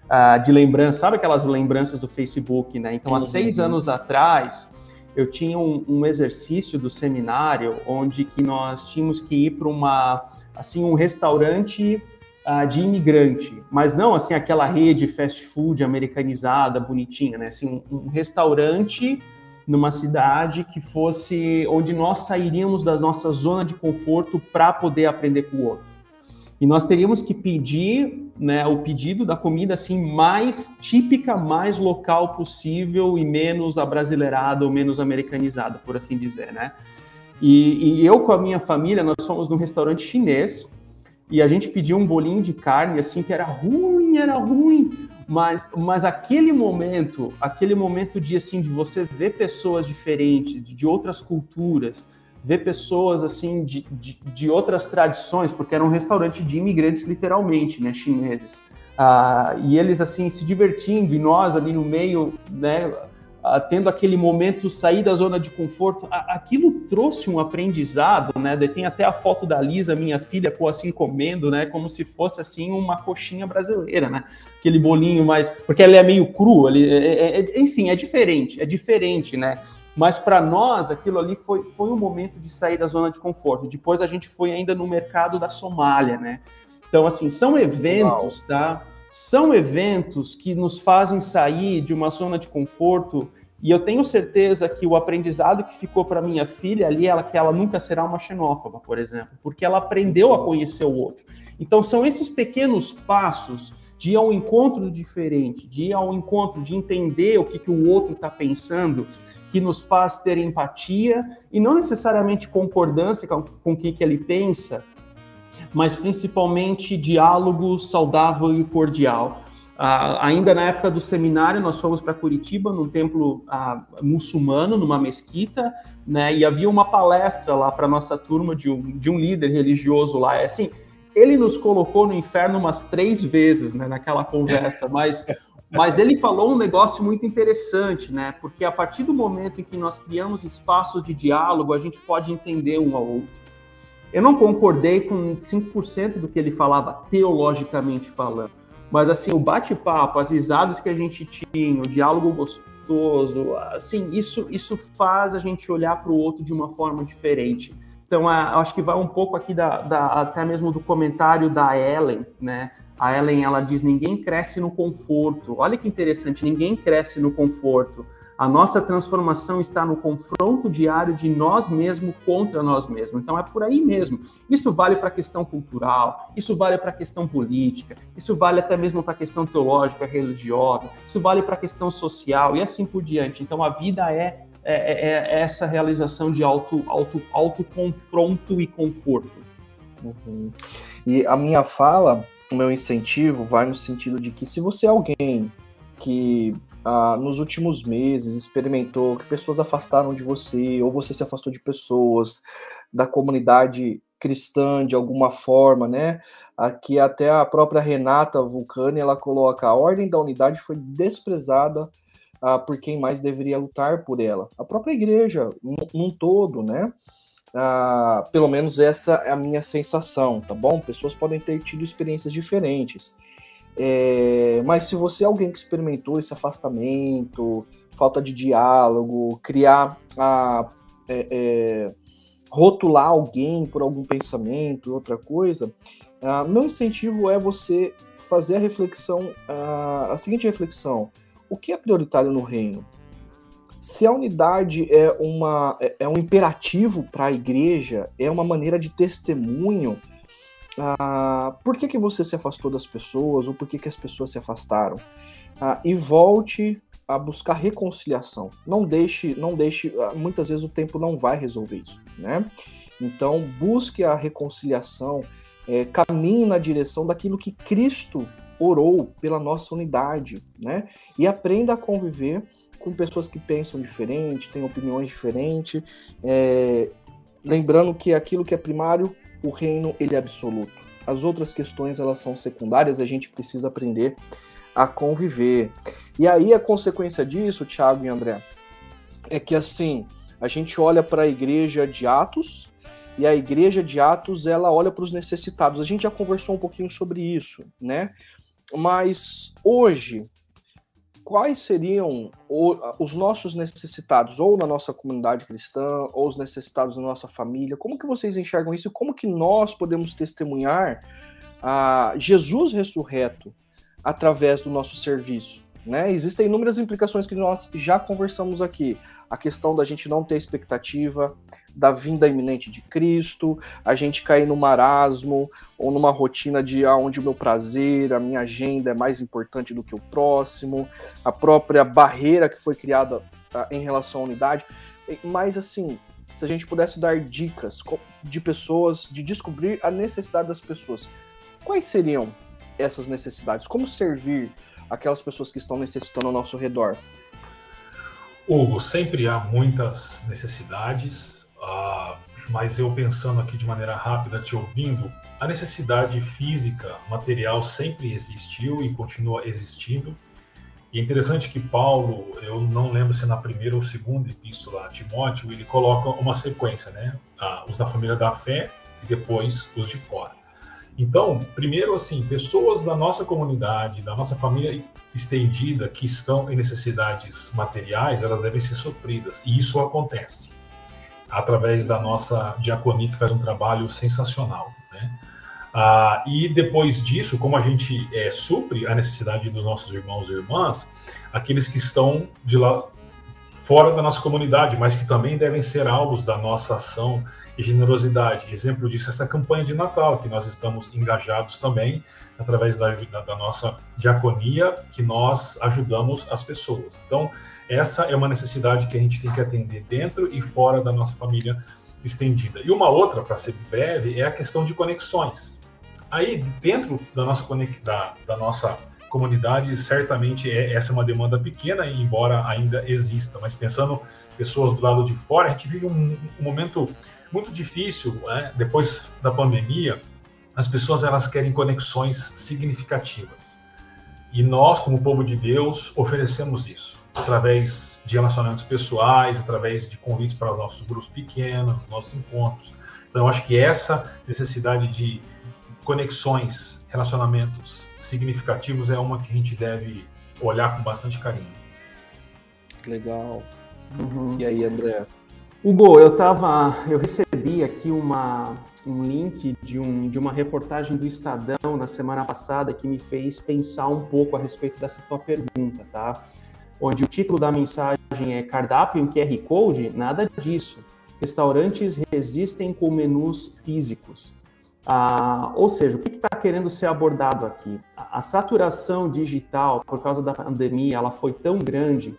uh, de lembrança, sabe aquelas lembranças do Facebook, né? Então, há uhum. seis anos atrás, eu tinha um, um exercício do seminário onde que nós tínhamos que ir para uma, assim, um restaurante uh, de imigrante, mas não assim aquela rede fast food americanizada, bonitinha, né? Assim, um, um restaurante numa cidade que fosse onde nós sairíamos da nossa zona de conforto para poder aprender com o outro. E nós teríamos que pedir, né, o pedido da comida assim mais típica, mais local possível e menos abrasileirada ou menos americanizada, por assim dizer, né? E, e eu com a minha família, nós fomos num restaurante chinês e a gente pediu um bolinho de carne assim que era ruim, era ruim, mas, mas aquele momento, aquele momento de assim de você ver pessoas diferentes, de outras culturas, ver pessoas assim de, de, de outras tradições, porque era um restaurante de imigrantes literalmente, né, chineses. Ah, e eles assim se divertindo e nós ali no meio, né, tendo aquele momento sair da zona de conforto, aquilo trouxe um aprendizado, né? Tem até a foto da Lisa, minha filha, com assim comendo, né? Como se fosse assim uma coxinha brasileira, né? Aquele bolinho mais, porque ela é meio cru, ali, é, é, é, enfim, é diferente, é diferente, né? Mas para nós aquilo ali foi, foi um momento de sair da zona de conforto. Depois a gente foi ainda no mercado da Somália, né? Então assim são eventos, Uau. tá? São eventos que nos fazem sair de uma zona de conforto e eu tenho certeza que o aprendizado que ficou para minha filha ali, ela que ela nunca será uma xenófoba, por exemplo, porque ela aprendeu a conhecer o outro. Então são esses pequenos passos de ir ao encontro diferente, de ir ao encontro, de entender o que, que o outro está pensando, que nos faz ter empatia e não necessariamente concordância com, com o que, que ele pensa, mas principalmente diálogo saudável e cordial. Uh, ainda na época do seminário, nós fomos para Curitiba, num templo uh, muçulmano, numa mesquita, né? E havia uma palestra lá para nossa turma de um, de um líder religioso lá. É assim, ele nos colocou no inferno umas três vezes, né? Naquela conversa, mas mas ele falou um negócio muito interessante, né? Porque a partir do momento em que nós criamos espaços de diálogo, a gente pode entender um ao outro. Eu não concordei com 5% do que ele falava teologicamente falando, mas assim, o bate-papo, as risadas que a gente tinha, o diálogo gostoso, assim, isso isso faz a gente olhar para o outro de uma forma diferente. Então, acho que vai um pouco aqui da, da, até mesmo do comentário da Ellen, né? A Ellen ela diz: ninguém cresce no conforto. Olha que interessante, ninguém cresce no conforto. A nossa transformação está no confronto diário de nós mesmos contra nós mesmos. Então é por aí mesmo. Isso vale para a questão cultural, isso vale para a questão política, isso vale até mesmo para a questão teológica, religiosa, isso vale para a questão social e assim por diante. Então a vida é, é, é, é essa realização de auto, auto, auto confronto e conforto. Uhum. E a minha fala, o meu incentivo vai no sentido de que se você é alguém que ah, nos últimos meses experimentou que pessoas afastaram de você, ou você se afastou de pessoas da comunidade cristã de alguma forma, né? Aqui até a própria Renata Vulcani ela coloca a ordem da unidade foi desprezada ah, por quem mais deveria lutar por ela. A própria igreja, num, todo, né? Ah, pelo menos essa é a minha sensação, tá bom? Pessoas podem ter tido experiências diferentes. É, mas se você é alguém que experimentou esse afastamento, falta de diálogo, criar a. É, é, rotular alguém por algum pensamento, outra coisa, uh, meu incentivo é você fazer a reflexão, uh, a seguinte reflexão: o que é prioritário no reino? Se a unidade é, uma, é, é um imperativo para a igreja, é uma maneira de testemunho, ah, por que, que você se afastou das pessoas ou por que, que as pessoas se afastaram? Ah, e volte a buscar reconciliação. Não deixe, não deixe. Ah, muitas vezes o tempo não vai resolver isso, né? Então busque a reconciliação, é, caminhe na direção daquilo que Cristo orou pela nossa unidade, né? E aprenda a conviver com pessoas que pensam diferente, têm opiniões diferentes, é, lembrando que aquilo que é primário o reino ele é absoluto. As outras questões elas são secundárias, a gente precisa aprender a conviver. E aí a consequência disso, Tiago e André, é que assim, a gente olha para a igreja de Atos e a igreja de Atos, ela olha para os necessitados. A gente já conversou um pouquinho sobre isso, né? Mas hoje quais seriam os nossos necessitados, ou na nossa comunidade cristã, ou os necessitados na nossa família? Como que vocês enxergam isso? Como que nós podemos testemunhar a Jesus ressurreto através do nosso serviço? Né? Existem inúmeras implicações que nós já conversamos aqui. A questão da gente não ter expectativa da vinda iminente de Cristo, a gente cair no marasmo ou numa rotina de onde o meu prazer, a minha agenda é mais importante do que o próximo, a própria barreira que foi criada tá, em relação à unidade. Mas assim, se a gente pudesse dar dicas de pessoas, de descobrir a necessidade das pessoas, quais seriam essas necessidades? Como servir aquelas pessoas que estão necessitando ao nosso redor? Hugo, sempre há muitas necessidades, uh, mas eu pensando aqui de maneira rápida, te ouvindo, a necessidade física, material sempre existiu e continua existindo. E é interessante que Paulo, eu não lembro se na primeira ou segunda epístola a Timóteo, ele coloca uma sequência, né? Uh, os da família da fé e depois os de fora. Então, primeiro, assim, pessoas da nossa comunidade, da nossa família estendida que estão em necessidades materiais, elas devem ser supridas. E isso acontece através da nossa diaconia, que faz um trabalho sensacional. Né? Ah, e depois disso, como a gente é, supre a necessidade dos nossos irmãos e irmãs, aqueles que estão de lá fora da nossa comunidade, mas que também devem ser alvos da nossa ação e generosidade. Exemplo disso é essa campanha de Natal, que nós estamos engajados também, através da, da, nossa diaconia, que nós ajudamos as pessoas. Então, essa é uma necessidade que a gente tem que atender dentro e fora da nossa família estendida. E uma outra, para ser breve, é a questão de conexões. Aí, dentro da nossa, da, da nossa comunidade, certamente é, essa é uma demanda pequena, embora ainda exista, mas pensando pessoas do lado de fora, a gente vive um, um momento muito difícil, né? depois da pandemia, as pessoas elas querem conexões significativas. E nós, como povo de Deus, oferecemos isso através de relacionamentos pessoais, através de convites para os nossos grupos pequenos, nossos encontros. Então, eu acho que essa necessidade de conexões, relacionamentos significativos é uma que a gente deve olhar com bastante carinho. Legal. Uhum. E aí, André? Hugo, eu tava, eu recebi aqui uma, um link de, um, de uma reportagem do Estadão na semana passada que me fez pensar um pouco a respeito dessa tua pergunta, tá? Onde o título da mensagem é Cardápio em QR Code? Nada disso. Restaurantes resistem com menus físicos. Ah, ou seja, o que está que querendo ser abordado aqui? A, a saturação digital, por causa da pandemia, ela foi tão grande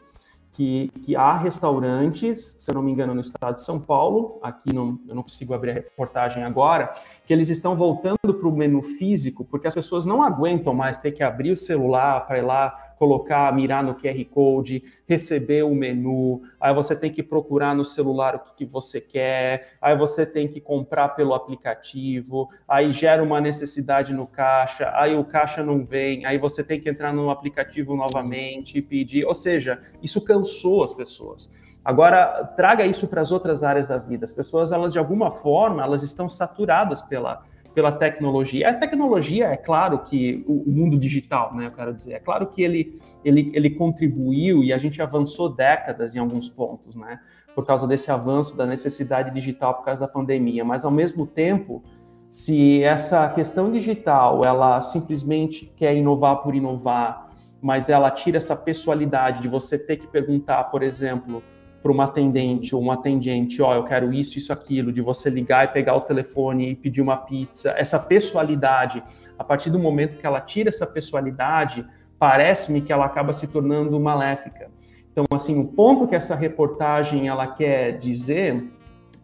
que, que há restaurantes, se eu não me engano, no estado de São Paulo, aqui não, eu não consigo abrir a reportagem agora, que eles estão voltando para o menu físico, porque as pessoas não aguentam mais ter que abrir o celular para ir lá colocar, mirar no QR Code, receber o menu, aí você tem que procurar no celular o que, que, você quer, aí você tem que comprar pelo aplicativo, aí gera uma necessidade no caixa, aí o caixa não vem, aí você tem que entrar no aplicativo novamente e pedir, ou seja, isso cansou as pessoas. Agora, traga isso para as outras áreas da vida. As pessoas, elas de alguma forma, elas estão saturadas pela pela tecnologia. A tecnologia, é claro que o, mundo digital, né, eu quero dizer, é claro que ele, ele, ele contribuiu e a gente avançou décadas em alguns pontos, né, por causa desse avanço da necessidade digital por causa da pandemia, mas ao mesmo tempo, se essa questão digital, ela simplesmente quer inovar por inovar, mas ela tira essa pessoalidade de você ter que perguntar, por exemplo, para uma atendente ou um atendente, ó, oh, eu quero isso, isso, aquilo, de você ligar e pegar o telefone e pedir uma pizza, essa pessoalidade, a partir do momento que ela tira essa pessoalidade, parece-me que ela acaba se tornando maléfica. Então, assim, o ponto que essa reportagem ela quer dizer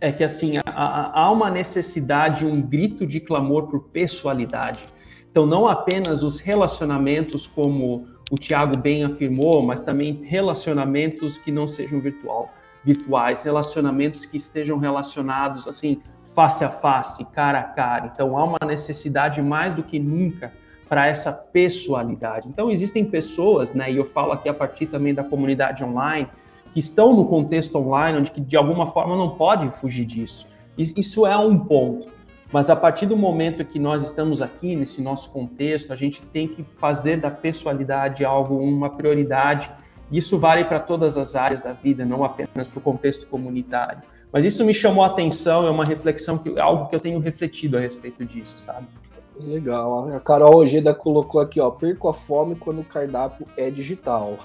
é que, assim, há uma necessidade, um grito de clamor por pessoalidade. Então, não apenas os relacionamentos como o Tiago bem afirmou, mas também relacionamentos que não sejam virtual, virtuais, relacionamentos que estejam relacionados assim face a face, cara a cara. Então há uma necessidade mais do que nunca para essa pessoalidade. Então existem pessoas, né, e eu falo aqui a partir também da comunidade online, que estão no contexto online, onde que de alguma forma não pode fugir disso. Isso é um ponto. Mas a partir do momento que nós estamos aqui nesse nosso contexto, a gente tem que fazer da pessoalidade algo uma prioridade. Isso vale para todas as áreas da vida, não apenas para o contexto comunitário. Mas isso me chamou a atenção, é uma reflexão que algo que eu tenho refletido a respeito disso, sabe? Legal. A Carol Ojeda colocou aqui, ó, perco a fome quando o cardápio é digital.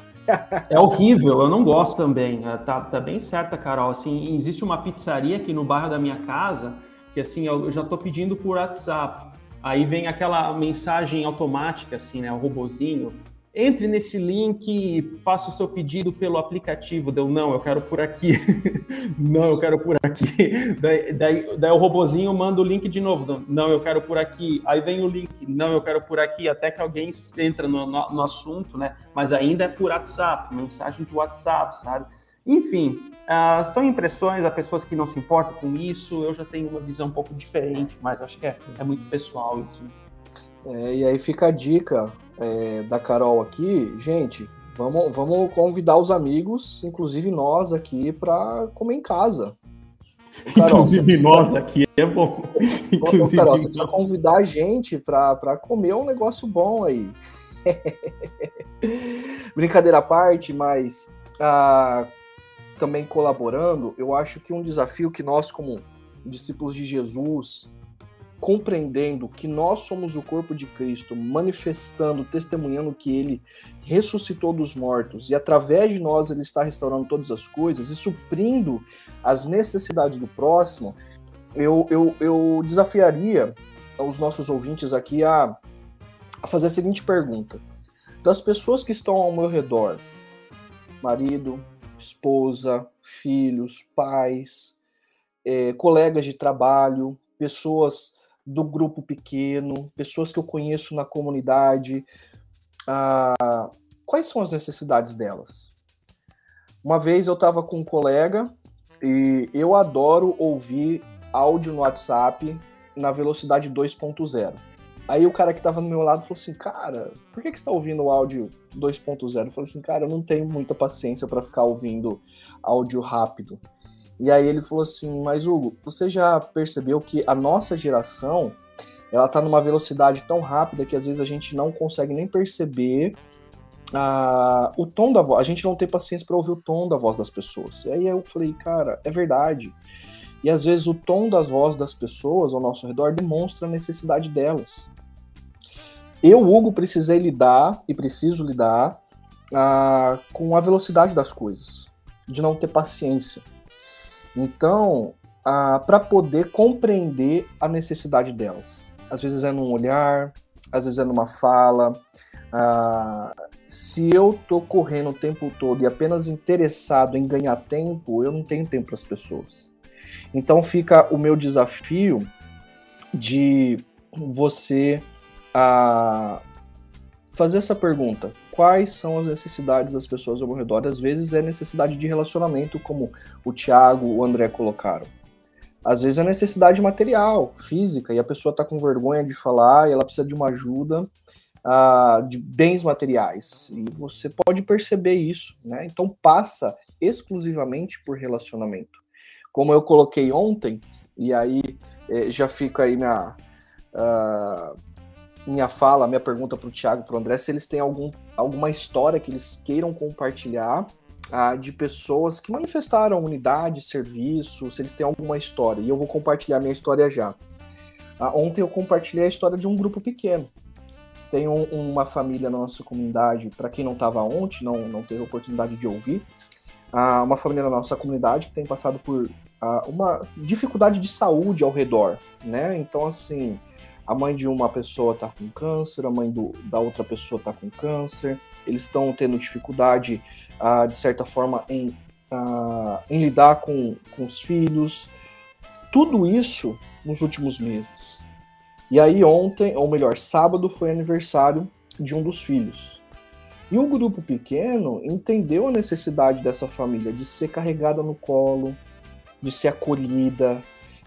É horrível, eu não gosto também. Tá, tá bem certa, Carol. Assim, existe uma pizzaria aqui no bairro da minha casa que assim, eu já estou pedindo por WhatsApp. Aí vem aquela mensagem automática, assim, né? O robozinho. Entre nesse link faça o seu pedido pelo aplicativo. Deu, não, eu quero por aqui. não, eu quero por aqui. Daí, daí, daí, o robozinho manda o link de novo. Não, eu quero por aqui. Aí vem o link. Não, eu quero por aqui. Até que alguém entra no, no, no assunto, né? Mas ainda é por WhatsApp, mensagem de WhatsApp, sabe? Enfim, Uh, são impressões, há pessoas que não se importam com isso. Eu já tenho uma visão um pouco diferente, mas acho que é, é muito pessoal isso. É, e aí fica a dica é, da Carol aqui, gente. Vamos, vamos convidar os amigos, inclusive nós aqui, para comer em casa. Carol, inclusive nós aqui é bom. Inclusive Carol, você precisa convidar a gente para comer um negócio bom aí. Brincadeira à parte, mas uh, também colaborando, eu acho que um desafio que nós, como discípulos de Jesus, compreendendo que nós somos o corpo de Cristo, manifestando, testemunhando que ele ressuscitou dos mortos e através de nós ele está restaurando todas as coisas e suprindo as necessidades do próximo, eu, eu, eu desafiaria os nossos ouvintes aqui a, a fazer a seguinte pergunta: das pessoas que estão ao meu redor, marido, esposa, filhos, pais, é, colegas de trabalho, pessoas do grupo pequeno, pessoas que eu conheço na comunidade. Ah, quais são as necessidades delas? Uma vez eu estava com um colega e eu adoro ouvir áudio no WhatsApp na velocidade 2.0. Aí o cara que tava no meu lado falou assim, cara, por que, que você tá ouvindo o áudio 2.0? Eu falei assim, cara, eu não tenho muita paciência para ficar ouvindo áudio rápido. E aí ele falou assim: Mas Hugo, você já percebeu que a nossa geração ela está numa velocidade tão rápida que às vezes a gente não consegue nem perceber uh, o tom da voz. A gente não tem paciência para ouvir o tom da voz das pessoas. E aí eu falei, cara, é verdade. E às vezes o tom das vozes das pessoas ao nosso redor demonstra a necessidade delas. Eu, Hugo, precisei lidar e preciso lidar uh, com a velocidade das coisas, de não ter paciência. Então, uh, para poder compreender a necessidade delas às vezes é num olhar, às vezes é numa fala. Ah, se eu tô correndo o tempo todo e apenas interessado em ganhar tempo, eu não tenho tempo para as pessoas. Então fica o meu desafio de você ah, fazer essa pergunta: quais são as necessidades das pessoas ao meu redor? Às vezes é necessidade de relacionamento, como o Tiago, o André colocaram. Às vezes é necessidade material, física, e a pessoa está com vergonha de falar e ela precisa de uma ajuda uh, de bens materiais. E você pode perceber isso, né? Então passa exclusivamente por relacionamento. Como eu coloquei ontem, e aí eh, já fica aí minha, uh, minha fala, minha pergunta para o Thiago para o André, se eles têm algum, alguma história que eles queiram compartilhar ah, de pessoas que manifestaram unidade, serviço, se eles têm alguma história. E eu vou compartilhar minha história já. Ah, ontem eu compartilhei a história de um grupo pequeno. Tem um, uma família na nossa comunidade, para quem não estava ontem, não, não teve oportunidade de ouvir, ah, uma família na nossa comunidade que tem passado por ah, uma dificuldade de saúde ao redor, né? Então, assim, a mãe de uma pessoa está com câncer, a mãe do, da outra pessoa está com câncer, eles estão tendo dificuldade uh, de certa forma, em, uh, em lidar com, com os filhos. Tudo isso nos últimos meses. E aí, ontem, ou melhor, sábado, foi aniversário de um dos filhos. E o grupo pequeno entendeu a necessidade dessa família de ser carregada no colo, de ser acolhida.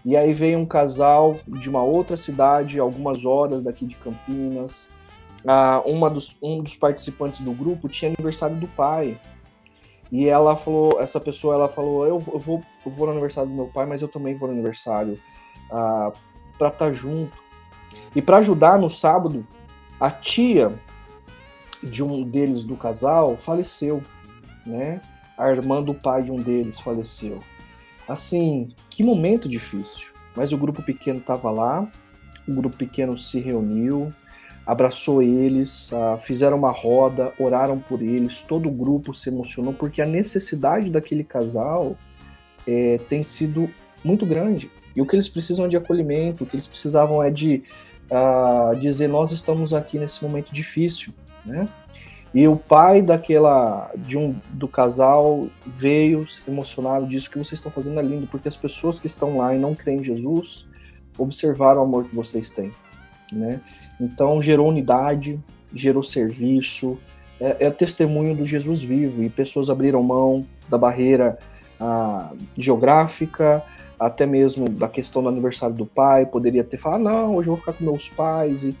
E aí veio um casal de uma outra cidade, algumas horas daqui de Campinas. Ah, uma dos, um dos participantes do grupo tinha aniversário do pai. E ela falou, essa pessoa, ela falou, eu, eu, vou, eu vou no aniversário do meu pai, mas eu também vou no aniversário ah, para estar tá junto. E para ajudar no sábado, a tia de um deles do casal faleceu, né? A irmã do pai de um deles faleceu. Assim, que momento difícil. Mas o grupo pequeno estava lá, o grupo pequeno se reuniu, abraçou eles, uh, fizeram uma roda, oraram por eles, todo o grupo se emocionou, porque a necessidade daquele casal é, tem sido muito grande. E o que eles precisam é de acolhimento, o que eles precisavam é de uh, dizer: Nós estamos aqui nesse momento difícil. Né? E o pai daquela de um do casal veio emocionado disse que vocês estão fazendo é lindo porque as pessoas que estão lá e não creem em Jesus observaram o amor que vocês têm né? Então gerou unidade, gerou serviço, é, é testemunho do Jesus vivo e pessoas abriram mão da barreira ah, geográfica, até mesmo da questão do aniversário do pai, poderia ter falado, não, hoje eu vou ficar com meus pais e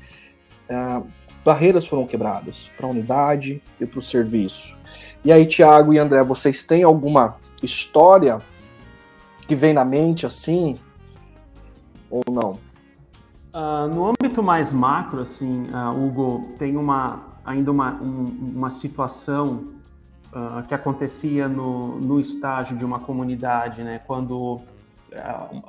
ah, barreiras foram quebradas para a unidade e para o serviço. E aí, Tiago e André, vocês têm alguma história que vem na mente assim ou não? Uh, no âmbito mais macro, assim, uh, Hugo, tem uma, ainda uma, um, uma situação uh, que acontecia no, no estágio de uma comunidade, né? Quando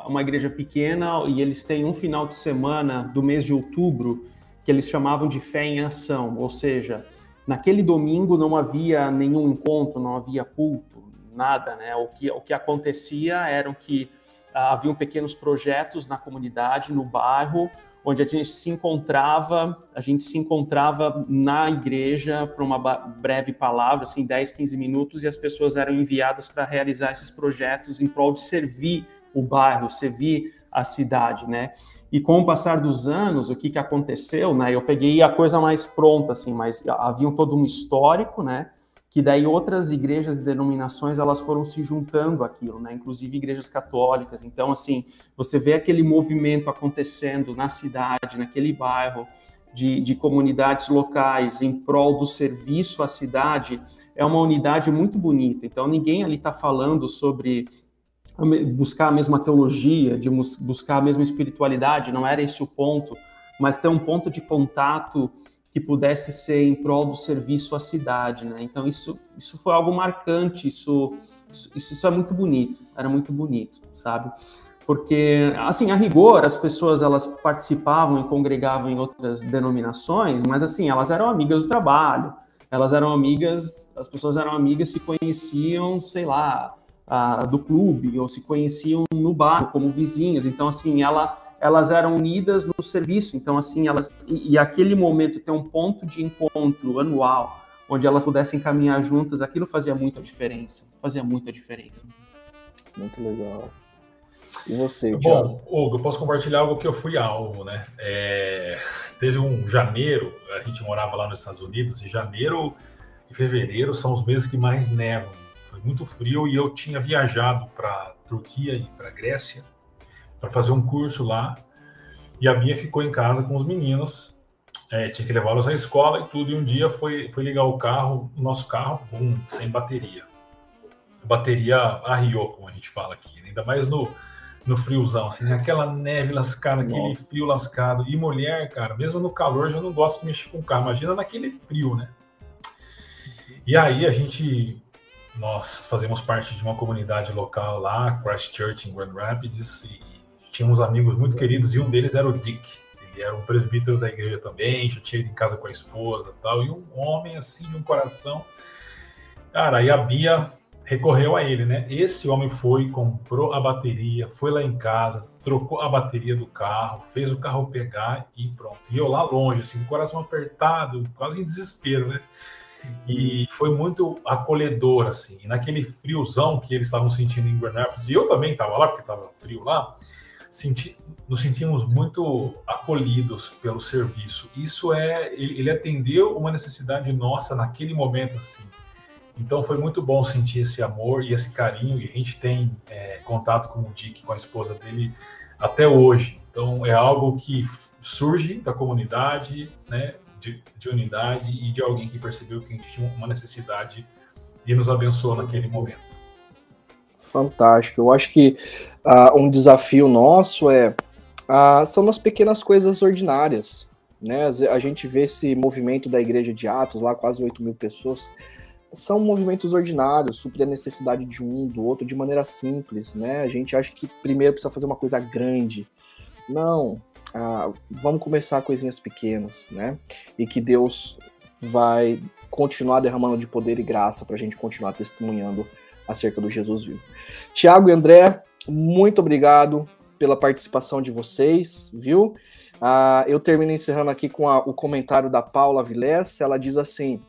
uma igreja pequena e eles têm um final de semana do mês de outubro que eles chamavam de fé em ação, ou seja, naquele domingo não havia nenhum encontro, não havia culto, nada, né? O que, o que acontecia eram que haviam pequenos projetos na comunidade, no bairro, onde a gente se encontrava, a gente se encontrava na igreja para uma breve palavra, assim, 10, 15 minutos, e as pessoas eram enviadas para realizar esses projetos em prol de servir o bairro, servir a cidade, né? E com o passar dos anos, o que, que aconteceu, né? Eu peguei a coisa mais pronta, assim, mas havia todo um histórico, né? que daí outras igrejas e denominações elas foram se juntando aquilo, né? Inclusive igrejas católicas. Então, assim, você vê aquele movimento acontecendo na cidade, naquele bairro, de, de comunidades locais em prol do serviço à cidade, é uma unidade muito bonita. Então, ninguém ali está falando sobre buscar a mesma teologia, de buscar a mesma espiritualidade, não era esse o ponto, mas ter um ponto de contato que pudesse ser em prol do serviço à cidade, né? Então isso, isso foi algo marcante, isso, isso, isso é muito bonito, era muito bonito, sabe? Porque, assim, a rigor, as pessoas, elas participavam e congregavam em outras denominações, mas, assim, elas eram amigas do trabalho, elas eram amigas, as pessoas eram amigas, se conheciam, sei lá, do clube, ou se conheciam no bar, como vizinhas, então, assim, ela elas eram unidas no serviço. Então, assim, elas. E, e, aquele momento ter um ponto de encontro anual, onde elas pudessem caminhar juntas, aquilo fazia muita diferença. Fazia muita diferença. Muito legal. E você, Bom, Thiago? Hugo, eu posso compartilhar algo que eu fui alvo, né? É, teve um janeiro, a gente morava lá nos Estados Unidos, e janeiro e fevereiro são os meses que mais nevam. Foi muito frio e eu tinha viajado para Turquia e para Grécia para fazer um curso lá. E a Bia ficou em casa com os meninos, é, tinha que levá-los à escola e tudo. E um dia foi, foi ligar o carro, o nosso carro, bum, sem bateria. Bateria arriou, como a gente fala aqui, né? ainda mais no, no friozão, assim, aquela neve lascada, aquele Nossa. frio lascado. E mulher, cara, mesmo no calor, já não gosto de mexer com o carro. Imagina naquele frio, né? E aí a gente nós fazemos parte de uma comunidade local lá, Christchurch em Grand Rapids, e tínhamos amigos muito queridos e um deles era o Dick. Ele era um presbítero da igreja também, já tinha ido em casa com a esposa tal, e um homem assim, de um coração. Cara, aí a Bia recorreu a ele, né? Esse homem foi, comprou a bateria, foi lá em casa, trocou a bateria do carro, fez o carro pegar e pronto. E eu lá longe, assim, com o coração apertado, quase em desespero, né? E foi muito acolhedor, assim. E naquele friozão que eles estavam sentindo em Grand e eu também estava lá, porque estava frio lá, senti, nos sentimos muito acolhidos pelo serviço. Isso é, ele, ele, atendeu uma necessidade nossa naquele momento assim. Então foi muito bom sentir esse amor e esse carinho. E a gente tem é, contato com o Dick, com a esposa dele, até hoje. Então é algo que surge da comunidade, né, de, de unidade e de alguém que percebeu que a gente tinha uma necessidade e nos abençoou naquele momento. Fantástico. Eu acho que uh, um desafio nosso é uh, são nas pequenas coisas ordinárias. Né? A gente vê esse movimento da Igreja de Atos, lá quase 8 mil pessoas, são movimentos ordinários, suprir a necessidade de um, do outro, de maneira simples. Né? A gente acha que primeiro precisa fazer uma coisa grande. Não, uh, vamos começar coisinhas pequenas, né? E que Deus vai continuar derramando de poder e graça para a gente continuar testemunhando acerca do Jesus vivo. Tiago e André, muito obrigado pela participação de vocês, viu? Ah, eu termino encerrando aqui com a, o comentário da Paula Vilés. Ela diz assim: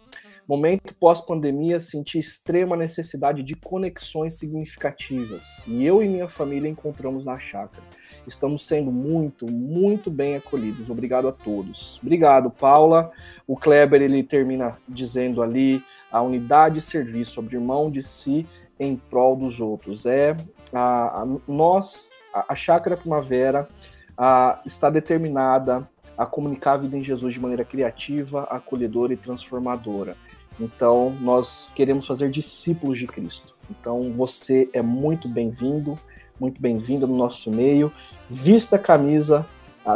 Momento pós-pandemia, senti extrema necessidade de conexões significativas. E eu e minha família encontramos na chácara. Estamos sendo muito, muito bem acolhidos. Obrigado a todos. Obrigado, Paula. O Kleber ele termina dizendo ali a unidade e serviço, abrir mão de si em prol dos outros. É a, a nós, a, a Chácara Primavera, a, está determinada a comunicar a vida em Jesus de maneira criativa, acolhedora e transformadora. Então, nós queremos fazer discípulos de Cristo. Então, você é muito bem-vindo, muito bem-vinda no nosso meio. Vista a camisa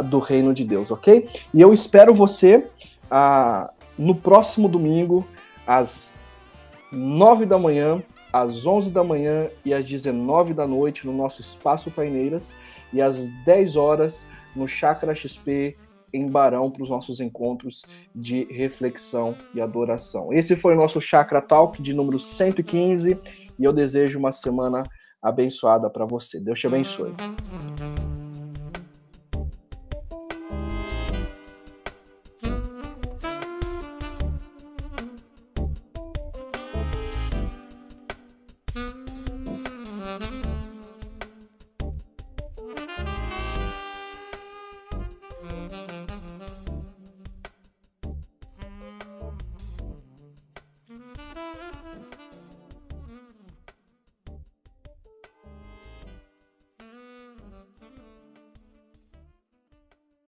do Reino de Deus, ok? E eu espero você no próximo domingo, às nove da manhã, às 11 da manhã e às 19 da noite no nosso Espaço Paineiras e às 10 horas no Chakra XP em Barão para os nossos encontros de reflexão e adoração. Esse foi o nosso Chakra Talk de número 115 e eu desejo uma semana abençoada para você. Deus te abençoe.